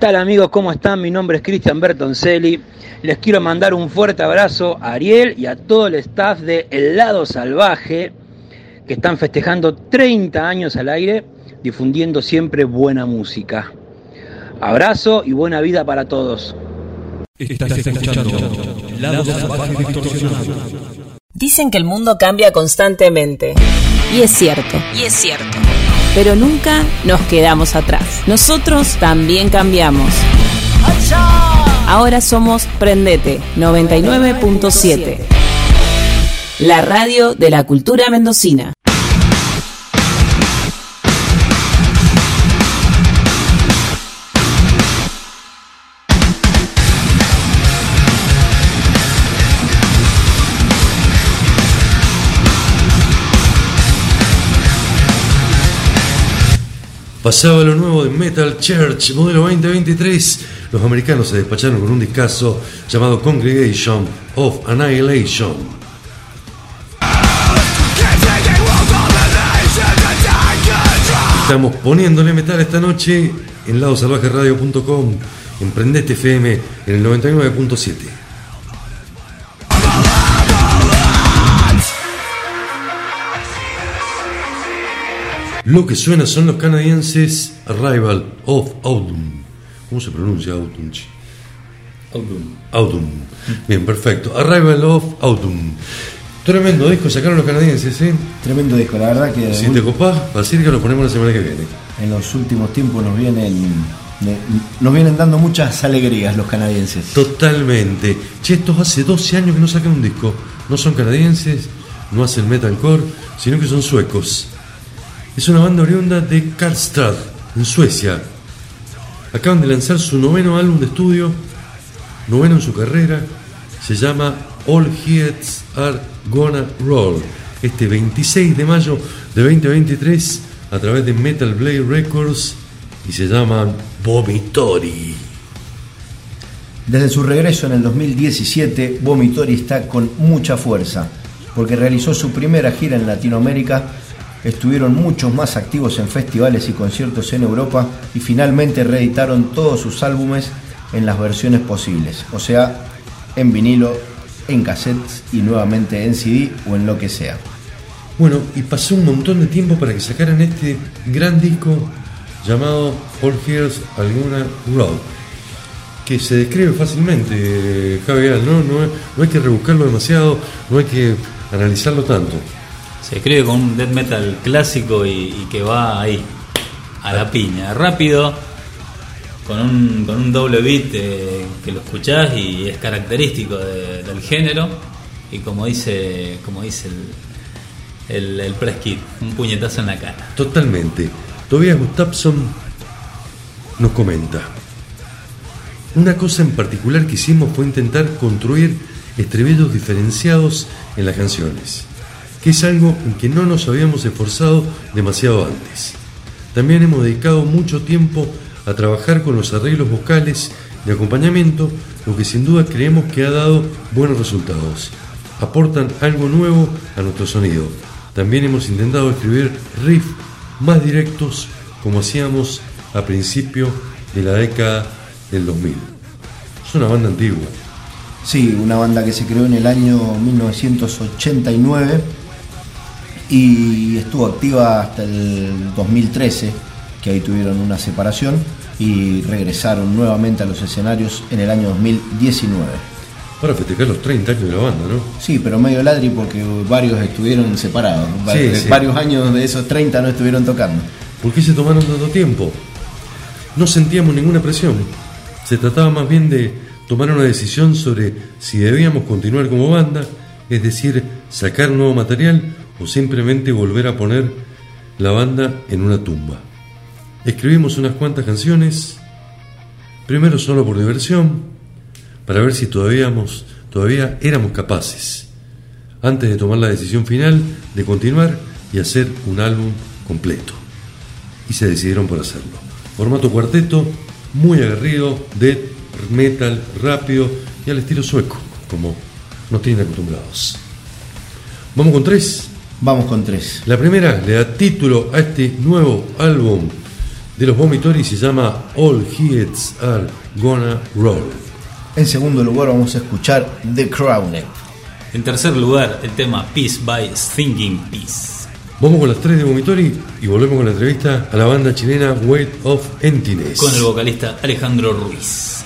Tal amigos? ¿Cómo están? Mi nombre es Cristian Bertoncelli. Les quiero mandar un fuerte abrazo a Ariel y a todo el staff de El Lado Salvaje que están festejando 30 años al aire difundiendo siempre buena música. Abrazo y buena vida para todos. Estás escuchando Lado Salvaje Distorsionado. Dicen que el mundo cambia constantemente. Y es cierto. Y es cierto. Pero nunca nos quedamos atrás. Nosotros también cambiamos. Ahora somos Prendete 99.7. La radio de la cultura mendocina. Pasaba lo nuevo de Metal Church, modelo 2023. Los americanos se despacharon con un discazo llamado Congregation of Annihilation. Estamos poniéndole metal esta noche en ladosalvajeradio.com, en Prendete FM en el 99.7. Lo que suena son los canadienses Arrival of Autumn. ¿Cómo se pronuncia Autumn? Autumn. Autumn. Bien, perfecto. Arrival of Autumn. Tremendo disco sacaron los canadienses, ¿eh? Tremendo disco, la verdad que Si te copás, Basílica lo ponemos la semana que viene. en los últimos tiempos nos vienen nos vienen dando muchas alegrías los canadienses. Totalmente. Che, estos hace 12 años que no sacan un disco. No son canadienses, no hacen metalcore, sino que son suecos. Es una banda oriunda de Karlstad, en Suecia. Acaban de lanzar su noveno álbum de estudio, noveno en su carrera. Se llama All Heads Are Gonna Roll. Este 26 de mayo de 2023 a través de Metal Blade Records y se llaman Vomitori. Desde su regreso en el 2017, Vomitori está con mucha fuerza, porque realizó su primera gira en Latinoamérica, estuvieron muchos más activos en festivales y conciertos en Europa y finalmente reeditaron todos sus álbumes en las versiones posibles, o sea, en vinilo, en cassettes y nuevamente en CD o en lo que sea. Bueno, y pasó un montón de tiempo para que sacaran este gran disco llamado All Hears Alguna Road, que se describe fácilmente, Javier, ¿no? No, no hay que rebuscarlo demasiado, no hay que analizarlo tanto. Se escribe con un death metal clásico y, y que va ahí, a la piña, rápido, con un, con un doble beat eh, que lo escuchás y es característico de- del género. Y como dice, como dice el, el, el un puñetazo en la cara. Totalmente. Tobias Gustafsson nos comenta. Una cosa en particular que hicimos fue intentar construir estribillos diferenciados en las canciones, que es algo en que no nos habíamos esforzado demasiado antes. También hemos dedicado mucho tiempo a trabajar con los arreglos vocales de acompañamiento, lo que sin duda creemos que ha dado buenos resultados. Aportan algo nuevo a nuestro sonido. También hemos intentado escribir riffs más directos como hacíamos a principio de la década del 2000. Es una banda antigua. Sí, una banda que se creó en el año 1989 y estuvo activa hasta el 2013, que ahí tuvieron una separación y regresaron nuevamente a los escenarios en el año 2019. Para festejar los 30 años de la banda, ¿no? Sí, pero medio ladri porque varios estuvieron separados. Va- Sí, sí. Varios años de esos 30 no estuvieron tocando. ¿Por qué se tomaron tanto tiempo? No sentíamos ninguna presión. Se trataba más bien de tomar una decisión sobre si debíamos continuar como banda, es decir, sacar nuevo material o simplemente volver a poner la banda en una tumba. Escribimos unas cuantas canciones, primero solo por diversión, para ver si todavía, éramos capaces, antes de tomar la decisión final de continuar y hacer un álbum completo y se decidieron por hacerlo. Formato cuarteto, muy aguerrido, death metal, rápido y al estilo sueco, como nos tienen acostumbrados. Vamos con tres. Vamos con tres. La primera le da título a este nuevo álbum de los Vomitory se llama All Heads Are Gonna Roll. En segundo lugar vamos a escuchar The Crowned. En tercer lugar, el tema Peace by Thinking Peace. Vamos con las tres de Vomitory y volvemos con la entrevista a la banda chilena Weight of Emptiness. Con el vocalista Alejandro Ruiz.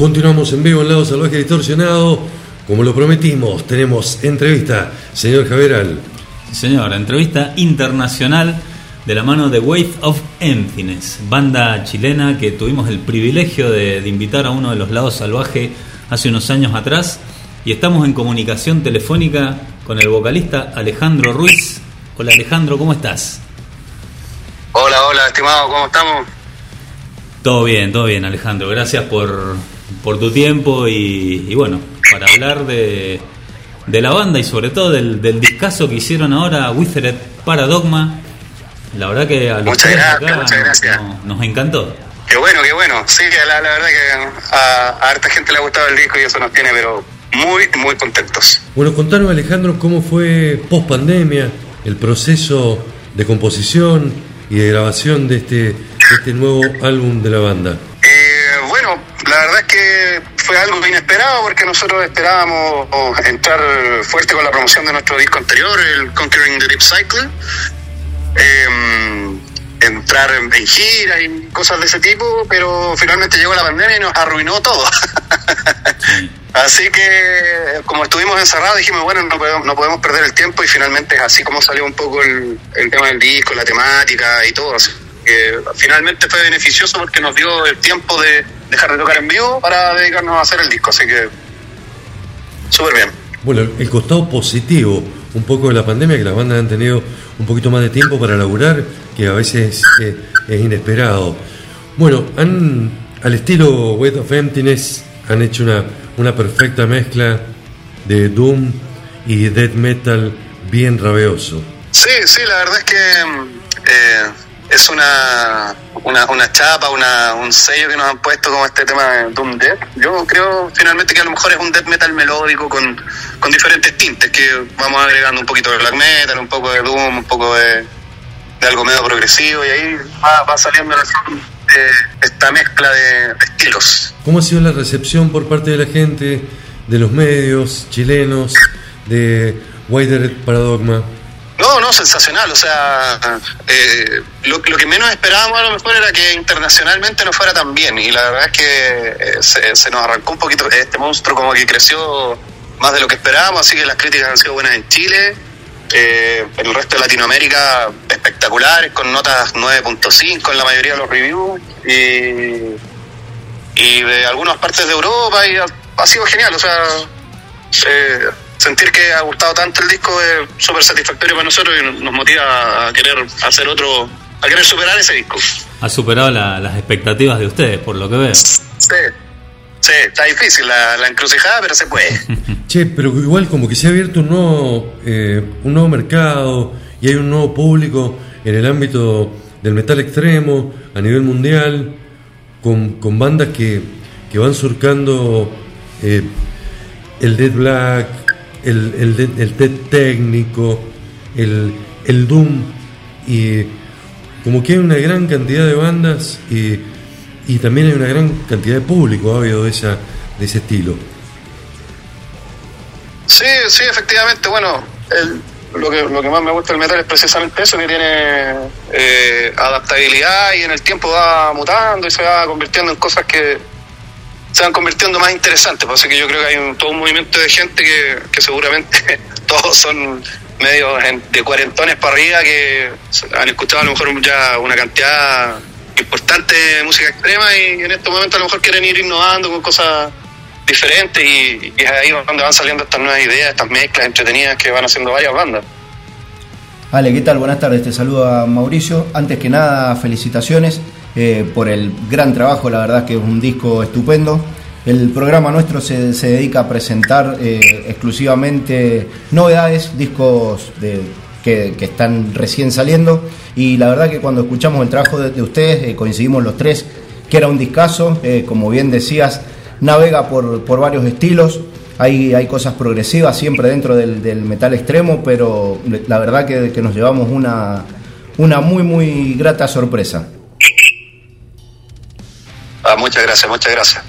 Continuamos en vivo en Lado Salvaje Distorsionado. Como lo prometimos, tenemos entrevista, señor Javeral. Sí, señor, entrevista internacional de la mano de Wave of Emptiness, banda chilena que tuvimos el privilegio de, de invitar a uno de los lados salvaje hace unos años atrás. Y estamos en comunicación telefónica con el vocalista Alejandro Ruiz. Hola Alejandro, ¿cómo estás? Hola, hola, estimado, ¿cómo estamos? Todo bien, todo bien Alejandro. Gracias por, por tu tiempo y, y bueno, para hablar de, de la banda y sobre todo del, del discazo que hicieron ahora Withered Paradogma. La verdad que a los Muchas tres gracias, acá muchas gracias. nos, nos encantó. Qué bueno, qué bueno. Sí, la, la verdad que a, a harta gente le ha gustado el disco y eso nos tiene, pero muy, muy contentos. Bueno, contanos Alejandro cómo fue post pandemia el proceso de composición y de grabación de este, de este nuevo álbum de la banda. Eh, bueno, la verdad que fue algo inesperado porque nosotros esperábamos entrar fuerte con la promoción de nuestro disco anterior, el Conquering the Deep Cycle. Eh, entrar en, en gira y cosas de ese tipo, pero finalmente llegó la pandemia y nos arruinó todo. *laughs* Así que, como estuvimos encerrados, dijimos, bueno, no podemos, no podemos perder el tiempo y finalmente es así como salió un poco el, el tema del disco, la temática y todo. Así que finalmente fue beneficioso porque nos dio el tiempo de dejar de tocar en vivo para dedicarnos a hacer el disco. Así que, súper bien. Bueno, el costado positivo un poco de la pandemia, que las bandas han tenido un poquito más de tiempo para laburar, que a veces eh, es inesperado. Bueno, han, al estilo Weight of Emptiness, han hecho una, una perfecta mezcla de Doom y Death Metal bien rabeoso. Sí, sí, la verdad es que eh, es una, una, una chapa, una, un sello que nos han puesto como este tema de Doom Death. Yo creo finalmente que a lo mejor es un death metal melódico con, con diferentes tintes, que vamos agregando un poquito de black metal, un poco de Doom, un poco de, de algo medio progresivo, y ahí va, va saliendo esta mezcla de, estilos. ¿Cómo ha sido la recepción por parte de la gente, de los medios chilenos, de Wider Paradogma? No, no, sensacional. O sea, eh, lo, que menos esperábamos a lo mejor era que internacionalmente no fuera tan bien. Y la verdad es que eh, se, se nos arrancó un poquito este monstruo, como que creció más de lo que esperábamos. Así que las críticas han sido buenas en Chile. Eh, en el resto de Latinoamérica, espectaculares, con notas 9.5 en la mayoría de los reviews. Y, y de algunas partes de Europa. Y ha, ha sido genial. O sea, eh, sentir que ha gustado tanto el disco es súper satisfactorio para nosotros y nos motiva a querer hacer otro, a querer superar ese disco. Ha superado la- las expectativas de ustedes, por lo que veo. Sí, sí, está difícil la, la encrucijada, pero se puede. *laughs* Che, pero igual como que se ha abierto un nuevo, eh, un nuevo mercado y hay un nuevo público en el ámbito del metal extremo a nivel mundial, con, con bandas que, que van surcando eh, el Dead Black, el, el, el Dead técnico, el, el Doom, y como que hay una gran cantidad de bandas y, y también hay una gran cantidad de público habido de, de ese estilo. Sí, sí, efectivamente, bueno, el- lo, que, lo que más me gusta del metal es precisamente eso, que tiene eh, adaptabilidad y en el tiempo va mutando y se va convirtiendo en cosas que se van convirtiendo más interesantes. Pues, así que yo creo que hay un, todo un movimiento de gente que, que seguramente *laughs* todos son medios de cuarentones para arriba que han escuchado a lo mejor ya una cantidad importante de música extrema y en estos momentos a lo mejor quieren ir innovando con cosas diferentes y, y es ahí donde van saliendo estas nuevas ideas, estas mezclas entretenidas que van haciendo varias bandas. Ale, ¿qué tal? Buenas tardes, te saluda Mauricio. Antes que nada, felicitaciones eh, por el gran trabajo, la verdad que es un disco estupendo. El programa nuestro se, se dedica a presentar eh, exclusivamente novedades, discos de, que, que están recién saliendo y la verdad que cuando escuchamos el trabajo de, de ustedes eh, coincidimos los tres que era un discazo, eh, como bien decías, navega por, por varios estilos, hay, hay cosas progresivas siempre dentro del, del metal extremo, pero la verdad que, que nos llevamos una, una muy, muy grata sorpresa. Ah, muchas gracias, muchas gracias.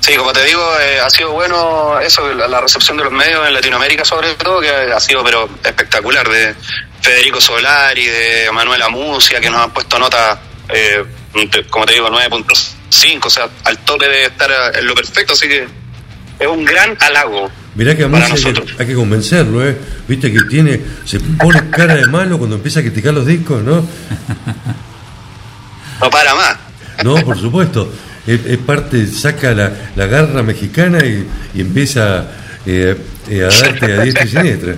Sí, como te digo, eh, ha sido bueno eso, la, la recepción de los medios en Latinoamérica sobre todo, que ha sido pero espectacular, de Federico Solari, de Manuela Musia, que nos han puesto notas, eh, como te digo, 9.5 5, o sea, al tope de estar a- en lo perfecto, así que es un gran halago. Mirá que a hay que, nosotros. hay que convencerlo, ¿eh? Viste que tiene, se pone cara de malo cuando empieza a criticar los discos, ¿no? No para más. No, por supuesto. Es, es parte, saca la, la garra mexicana y, y empieza eh, eh, a darte a diestra y siniestra.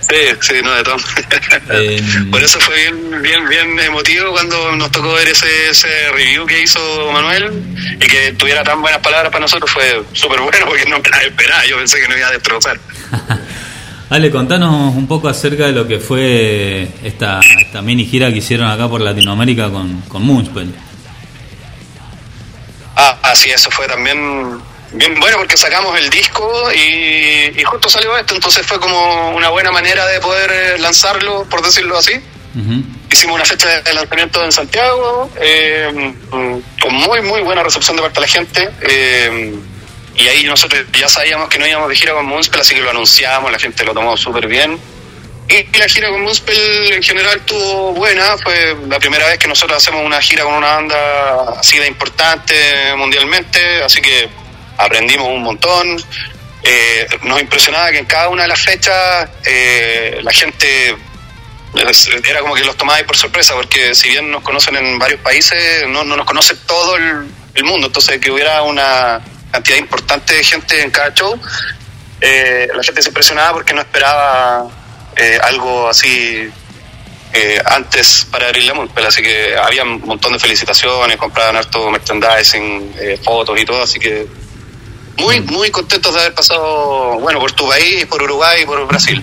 Sí, sí, no, de todo. *laughs* Por eso fue bien, bien, bien emotivo cuando nos tocó ver ese, ese review que hizo Manuel y que tuviera tan buenas palabras para nosotros fue súper bueno porque no me las esperaba, yo pensé que nos iba a destrozar. *laughs* Ale, contanos un poco acerca de lo que fue esta, esta mini gira que hicieron acá por Latinoamérica con, con Moonspell. Ah, así, eso fue también bien bueno porque sacamos el disco y, y justo salió esto, entonces fue como una buena manera de poder lanzarlo, por decirlo así. Hicimos una fecha de lanzamiento en Santiago, eh, con muy, muy buena recepción de parte de la gente. eh, y ahí nosotros ya sabíamos que no íbamos de gira con Moonspell, así que lo anunciamos, la gente lo tomó súper bien. Y la gira con Moonspell en general estuvo buena, fue la primera vez que nosotros hacemos una gira con una banda así de importante mundialmente, así que aprendimos un montón. Eh, nos impresionaba que en cada una de las fechas eh, la gente era como que los tomaba por sorpresa, porque si bien nos conocen en varios países, no, no nos conoce todo el, el mundo, entonces que hubiera una cantidad importante de gente en cada show, eh, la gente se impresionaba porque no esperaba eh, algo así eh, antes para abrir la Moonspell, así que había un montón de felicitaciones, compraban harto merchandising, eh, fotos y todo, así que muy, muy contentos de haber pasado, bueno, por tu país, por Uruguay y por Brasil.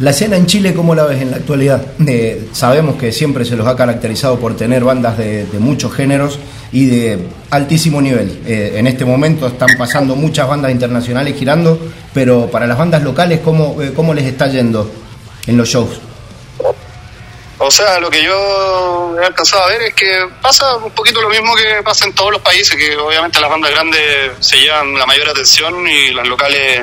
La escena en Chile, ¿cómo la ves en la actualidad? Eh, sabemos que siempre se los ha caracterizado por tener bandas de, de muchos géneros y de altísimo nivel. Eh, en este momento están pasando muchas bandas internacionales girando, pero para las bandas locales, ¿cómo, eh, cómo les está yendo en los shows? O sea, lo que yo he alcanzado a ver es que pasa un poquito lo mismo que pasa en todos los países, que obviamente las bandas grandes se llevan la mayor atención y las locales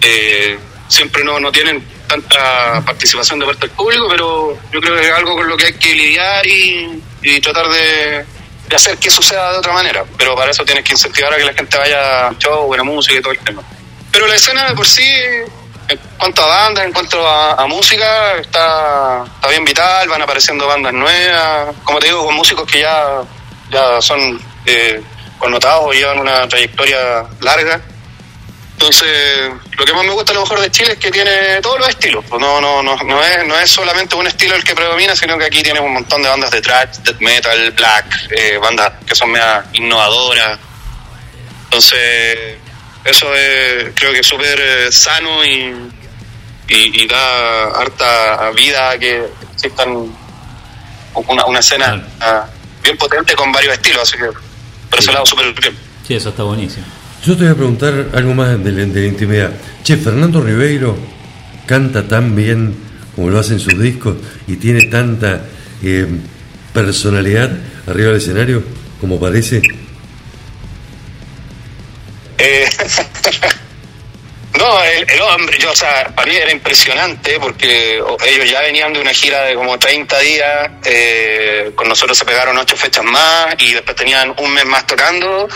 eh, siempre no, no tienen tanta participación de parte del público, pero yo creo que es algo con lo que hay que lidiar y, y tratar de, de hacer que suceda de otra manera. Pero para eso tienes que incentivar a que la gente vaya a show, buena música y todo el tema. Pero la escena de por sí, en cuanto a bandas, en cuanto a, música, está, está bien vital, van apareciendo bandas nuevas, como te digo, con músicos que ya, ya son eh, connotados llevan una trayectoria larga. Entonces, lo que más me gusta a lo mejor de Chile es que tiene todos los estilos. Pues no, no, no, no, es, no es solamente un estilo el que predomina, sino que aquí tiene un montón de bandas de thrash, death metal, black, eh, bandas que son media innovadoras. Entonces, eso es, creo que es súper eh, sano y, y, y da harta vida a que existan una, una escena ah, bien potente con varios estilos, así que por ese lado súper bien. Sí, eso está buenísimo. Yo te voy a preguntar algo más de la, de intimidad. Che, Fernando Ribeiro canta tan bien como lo hace en sus discos y tiene tanta eh, personalidad arriba del escenario como parece. Eh, *laughs* no, el, el hombre, yo, o sea, para mí era impresionante porque ellos ya venían de una gira de como 30 días, eh, con nosotros se pegaron ocho fechas más y después tenían un mes más tocando.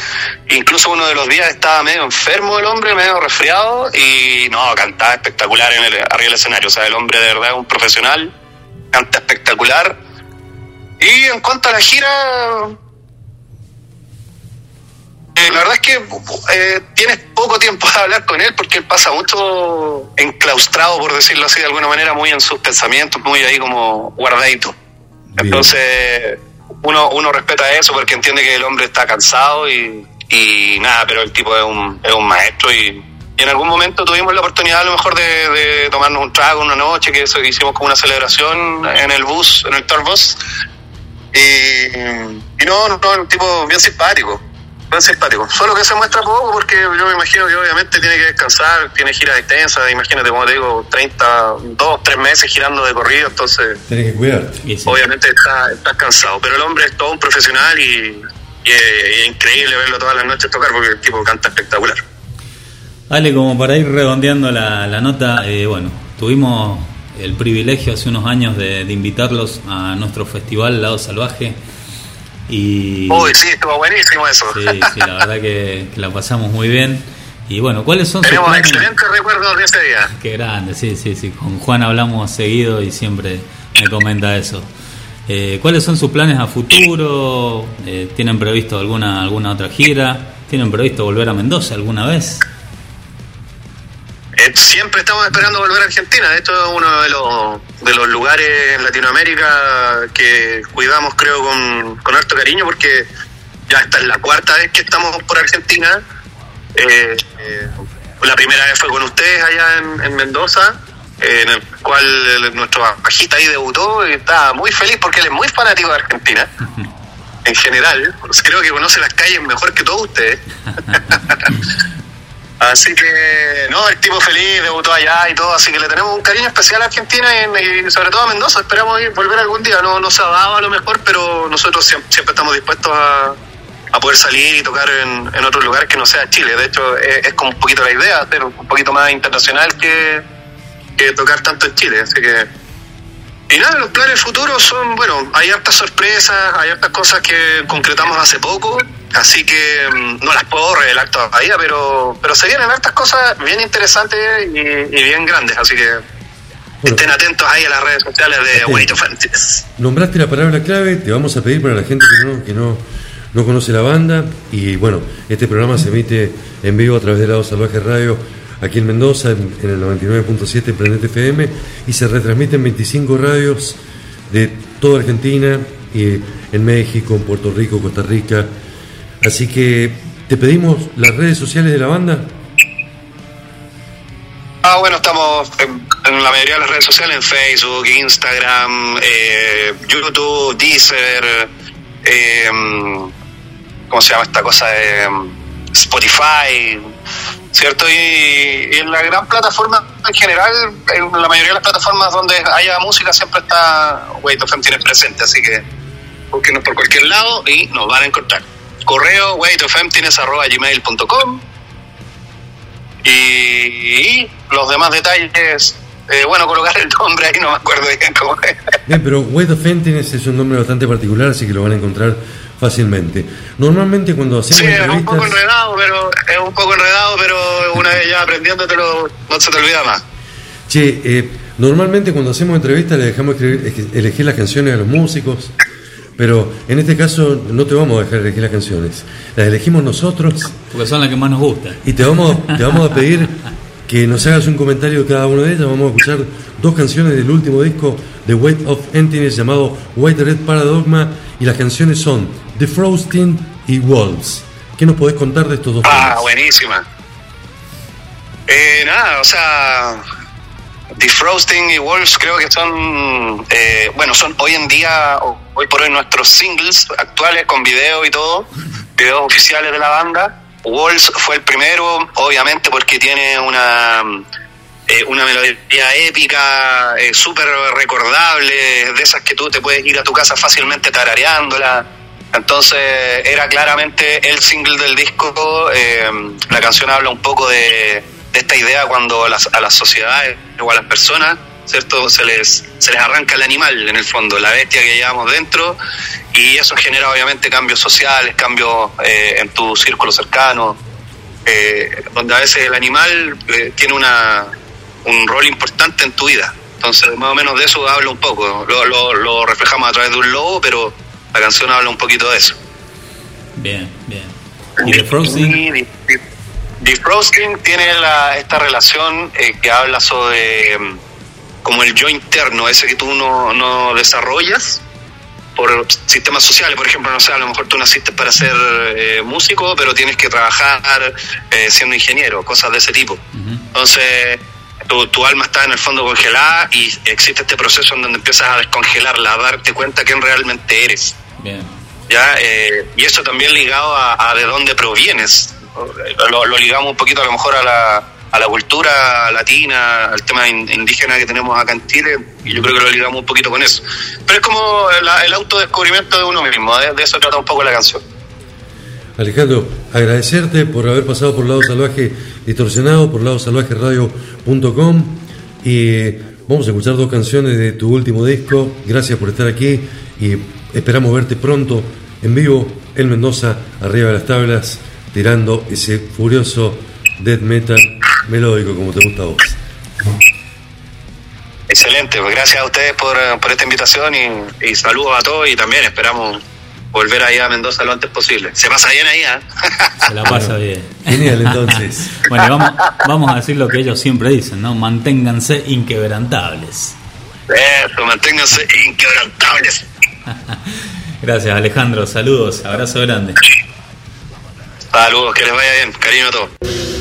Incluso uno de los días estaba medio enfermo el hombre, medio resfriado y no, cantaba espectacular en el, arriba del escenario. O sea, el hombre de verdad es un profesional, canta espectacular. Y en cuanto a la gira, eh, la verdad es que eh, tienes poco tiempo de hablar con él porque él pasa mucho enclaustrado, por decirlo así de alguna manera, muy en sus pensamientos, muy ahí como guardadito. Entonces, uno, uno respeta eso porque entiende que el hombre está cansado y, y nada, pero el tipo es un, es un maestro y, y en algún momento tuvimos la oportunidad a lo mejor de, de tomarnos un trago una noche, que eso hicimos como una celebración en el bus, en el tour bus. Y, y no, no, un tipo bien simpático, bien simpático. Solo que se muestra poco porque yo me imagino que obviamente tiene que descansar, tiene giras extensas, imagínate, como te digo, 30, 2, 3 meses girando de corrido, entonces Tenés que cuidarte. obviamente está, está cansado. Pero el hombre es todo un profesional y, y es, es increíble verlo todas las noches tocar porque el tipo canta espectacular. Ale, como para ir redondeando la, la nota, eh, bueno, tuvimos el privilegio hace unos años de, de invitarlos a nuestro festival Lado Salvaje Y Uy, sí, estuvo buenísimo eso. sí, sí, la verdad que, que la pasamos muy bien. Y bueno, ¿cuáles son sus Tenemos planes? excelentes recuerdos de ese día. Qué grande, sí, sí, sí. Con Juan hablamos seguido y siempre me comenta eso. Eh, ¿Cuáles son sus planes a futuro? Eh, ¿Tienen previsto alguna alguna otra gira? ¿Tienen previsto volver a Mendoza alguna vez? Eh, siempre estamos esperando volver a Argentina. Esto es uno de los, de los lugares en Latinoamérica que cuidamos, creo, con, con harto cariño, porque ya esta es la cuarta vez que estamos por Argentina. Eh, eh, la primera vez fue con ustedes allá en, en Mendoza, eh, en el cual nuestro bajista ahí debutó y estaba muy feliz porque él es muy fanático de Argentina. *laughs* En general, creo que conoce las calles mejor que todos ustedes. *laughs* Así que, no, el tipo feliz, debutó allá y todo, así que le tenemos un cariño especial a Argentina y, y sobre todo a Mendoza. Esperamos ir, volver algún día. No, no se ha dado a lo mejor, pero nosotros siempre, siempre estamos dispuestos a, a poder salir y tocar en, en otros lugares que no sea Chile. De hecho, es, es como un poquito la idea, hacer un poquito más internacional que, que tocar tanto en Chile. Así que y nada, los planes futuros son, bueno, hay hartas sorpresas, hay hartas cosas que concretamos hace poco, así que mm, no las puedo revelar todavía, pero pero se vienen hartas cosas bien interesantes y, y bien grandes, así que estén atentos ahí a las redes sociales de. Wait of Antis. Nombraste la palabra clave, te vamos a pedir para la gente que no, que no, no conoce la banda. Y bueno, este programa se emite en vivo a través de Lado Salvaje Radio aquí en Mendoza, en, el 99.7 Prendete FM, y se retransmite en 25 radios de toda Argentina, y en México, en Puerto Rico, Costa Rica. Así que te pedimos las redes sociales de la banda. Ah, bueno, estamos en, en la mayoría de las redes sociales, en Facebook, Instagram, eh, YouTube, Deezer, eh, ¿cómo se llama esta cosa? Eh, Spotify, ¿cierto? Y, en la gran plataforma en general, en la mayoría de las plataformas donde haya música siempre está Wait of presente, así que búsquenos por cualquier lado y nos van a encontrar. Correo waitofemptiness.gmail.com y, y los demás detalles, eh, bueno, colocar el nombre ahí, no me acuerdo bien cómo es. Bien, pero Weight of Emptiness es un nombre bastante particular, así que lo van a encontrar fácilmente. Normalmente cuando hacemos Sí, es un entrevistas... poco enredado, pero es un poco enredado, pero una vez ya aprendiéndotelo no se te olvida más. Che, eh, normalmente cuando hacemos entrevistas le dejamos escribir- elegir las canciones a los músicos, pero en este caso no te vamos a dejar elegir las canciones. Las elegimos nosotros Porque son las que más nos gustan. y te vamos, te vamos a pedir que nos hagas un comentario de cada una de ellas. Vamos a escuchar dos canciones del último disco de Weight of Emptiness llamado White Red Paradogma y las canciones son The Frosting y Wolves. ¿Qué nos podés contar de estos dos Ah, temas? buenísima. Eh, nada, o sea, Defrosting y Wolves creo que son, eh, bueno, son hoy en día, hoy por hoy nuestros singles actuales con video y todo, videos oficiales de la banda. Wolves fue el primero, obviamente porque tiene una eh, una melodía épica, eh, súper recordable, de esas que tú te puedes ir a tu casa fácilmente tarareándola. Entonces era claramente el single del disco. eh, la canción habla un poco de, esta idea cuando a las sociedades o a las personas, ¿cierto? Se les, se les arranca el animal en el fondo, la bestia que llevamos dentro, y eso genera obviamente cambios sociales, cambios eh, en tu círculo cercano, eh, donde a veces el animal eh, tiene una, un rol importante en tu vida. Entonces, más o menos de eso habla un poco. Lo, lo, lo reflejamos a través de un logo, pero la canción habla un poquito de eso. Bien, bien. ¿Y The Frosting? Y The- The- The Frosting tiene la, esta relación eh, que habla sobre como el yo interno, ese que tú no, no desarrollas por sistemas sociales, por ejemplo, no sé, a lo mejor tú naciste para ser eh, músico, pero tienes que trabajar eh, siendo ingeniero, cosas de ese tipo. Entonces, tu, tu alma está en el fondo congelada y existe este proceso en donde empiezas a descongelarla, a darte cuenta quién realmente eres. Bien. ¿ya? Eh, y eso también ligado a, a de dónde provienes. Lo, lo ligamos un poquito a lo mejor a la, a la cultura latina, al tema in- indígena que tenemos acá en Chile, y yo creo que lo ligamos un poquito con eso. Pero es como la- el autodescubrimiento de uno mismo, de, de eso trata un poco la canción. Alejandro, agradecerte por haber pasado por Lado Salvaje Distorsionado, por ladosalvajeradio.com y eh, vamos a escuchar dos canciones de tu último disco. Gracias por estar aquí y esperamos verte pronto en vivo en Mendoza, arriba de las tablas, tirando ese furioso death metal melódico como te gusta a vos. Excelente, pues gracias a ustedes por, eh, por esta invitación y, y saludos a todos y también esperamos volver ahí a Mendoza lo antes posible. Se pasa bien ahí, ¿eh? *laughs* Se la pasa bien. Genial, *laughs* entonces. Bueno, vamos, vamos a decir lo que ellos siempre dicen, ¿no? Manténganse inquebrantables. Eso, manténganse inquebrantables. *laughs* Gracias, Alejandro. Saludos, abrazo grande. Saludos, que les vaya bien. Cariño a todos.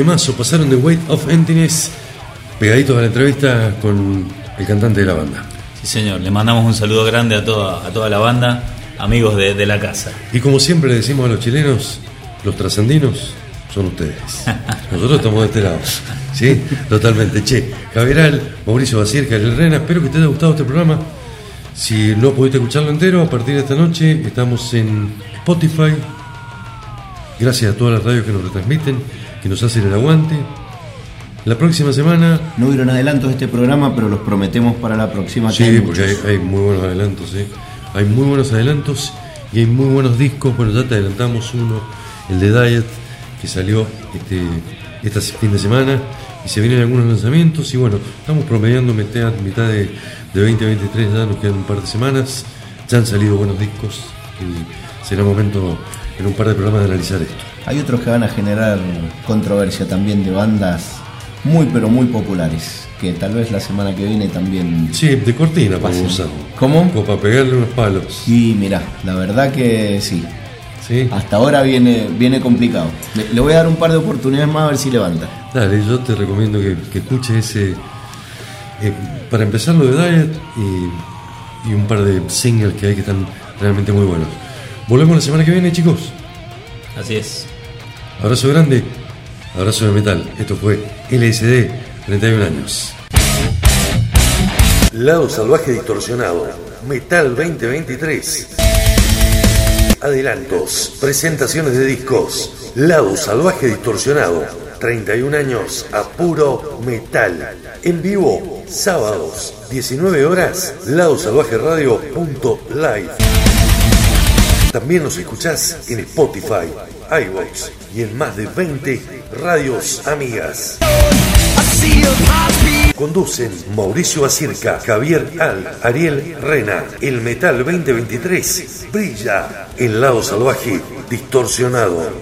Temazo. Pasaron de Weight of Emptiness pegaditos a la entrevista con el cantante de la banda. Sí, señor. Le mandamos un saludo grande a toda, a toda la banda, amigos de, de la casa. Y como siempre le decimos a los chilenos, los trascendinos son ustedes. *laughs* Nosotros estamos de este lado. ¿Sí? Totalmente. Che, Javieral, Mauricio Bacirca, El Rena, espero que te haya gustado este programa. Si no pudiste escucharlo entero, a partir de esta noche estamos en Spotify. Gracias a todas las radios que nos retransmiten, que nos hacen el aguante. La próxima semana. No hubieron adelantos de este programa, pero los prometemos para la próxima. hay Sí, porque hay muy buenos adelantos, ¿eh? Hay muy buenos adelantos y hay muy buenos discos. Bueno, ya te adelantamos uno, el de Diet, que salió este, este fin de semana. Y se vienen algunos lanzamientos. Y bueno, estamos promediando mitad, mitad de, de 2023, ya nos quedan un par de semanas. Ya han salido buenos discos y será momento en un par de programas de analizar esto. Hay otros que van a generar controversia también de bandas muy pero muy populares, que tal vez la semana que viene también... Sí, de cortina para pasen. usar. ¿Cómo? Como para pegarle unos palos. Y mira, la verdad que sí. Sí. Hasta ahora viene, viene complicado. Le, le voy a dar un par de oportunidades más a ver si levanta. Dale, yo te recomiendo que, que escuches ese. eh, para empezar lo de Diet y, y un par de singles que hay que están realmente muy buenos. Volvemos la semana que viene, chicos. Así es. Abrazo grande, abrazo de metal. Esto fue LSD, 31 años. Lado Salvaje Distorsionado, Metal 2023. Adelantos, presentaciones de discos. Lado Salvaje Distorsionado, 31 años a puro metal. En vivo, sábados, 19 horas, ladosalvajeradio.live. También nos escuchás en Spotify, iVoox y en más de 20 radios amigas. Conducen Mauricio Acirca, Javier Al, Ariel Rena. El Metal 2023 brilla el lado salvaje distorsionado.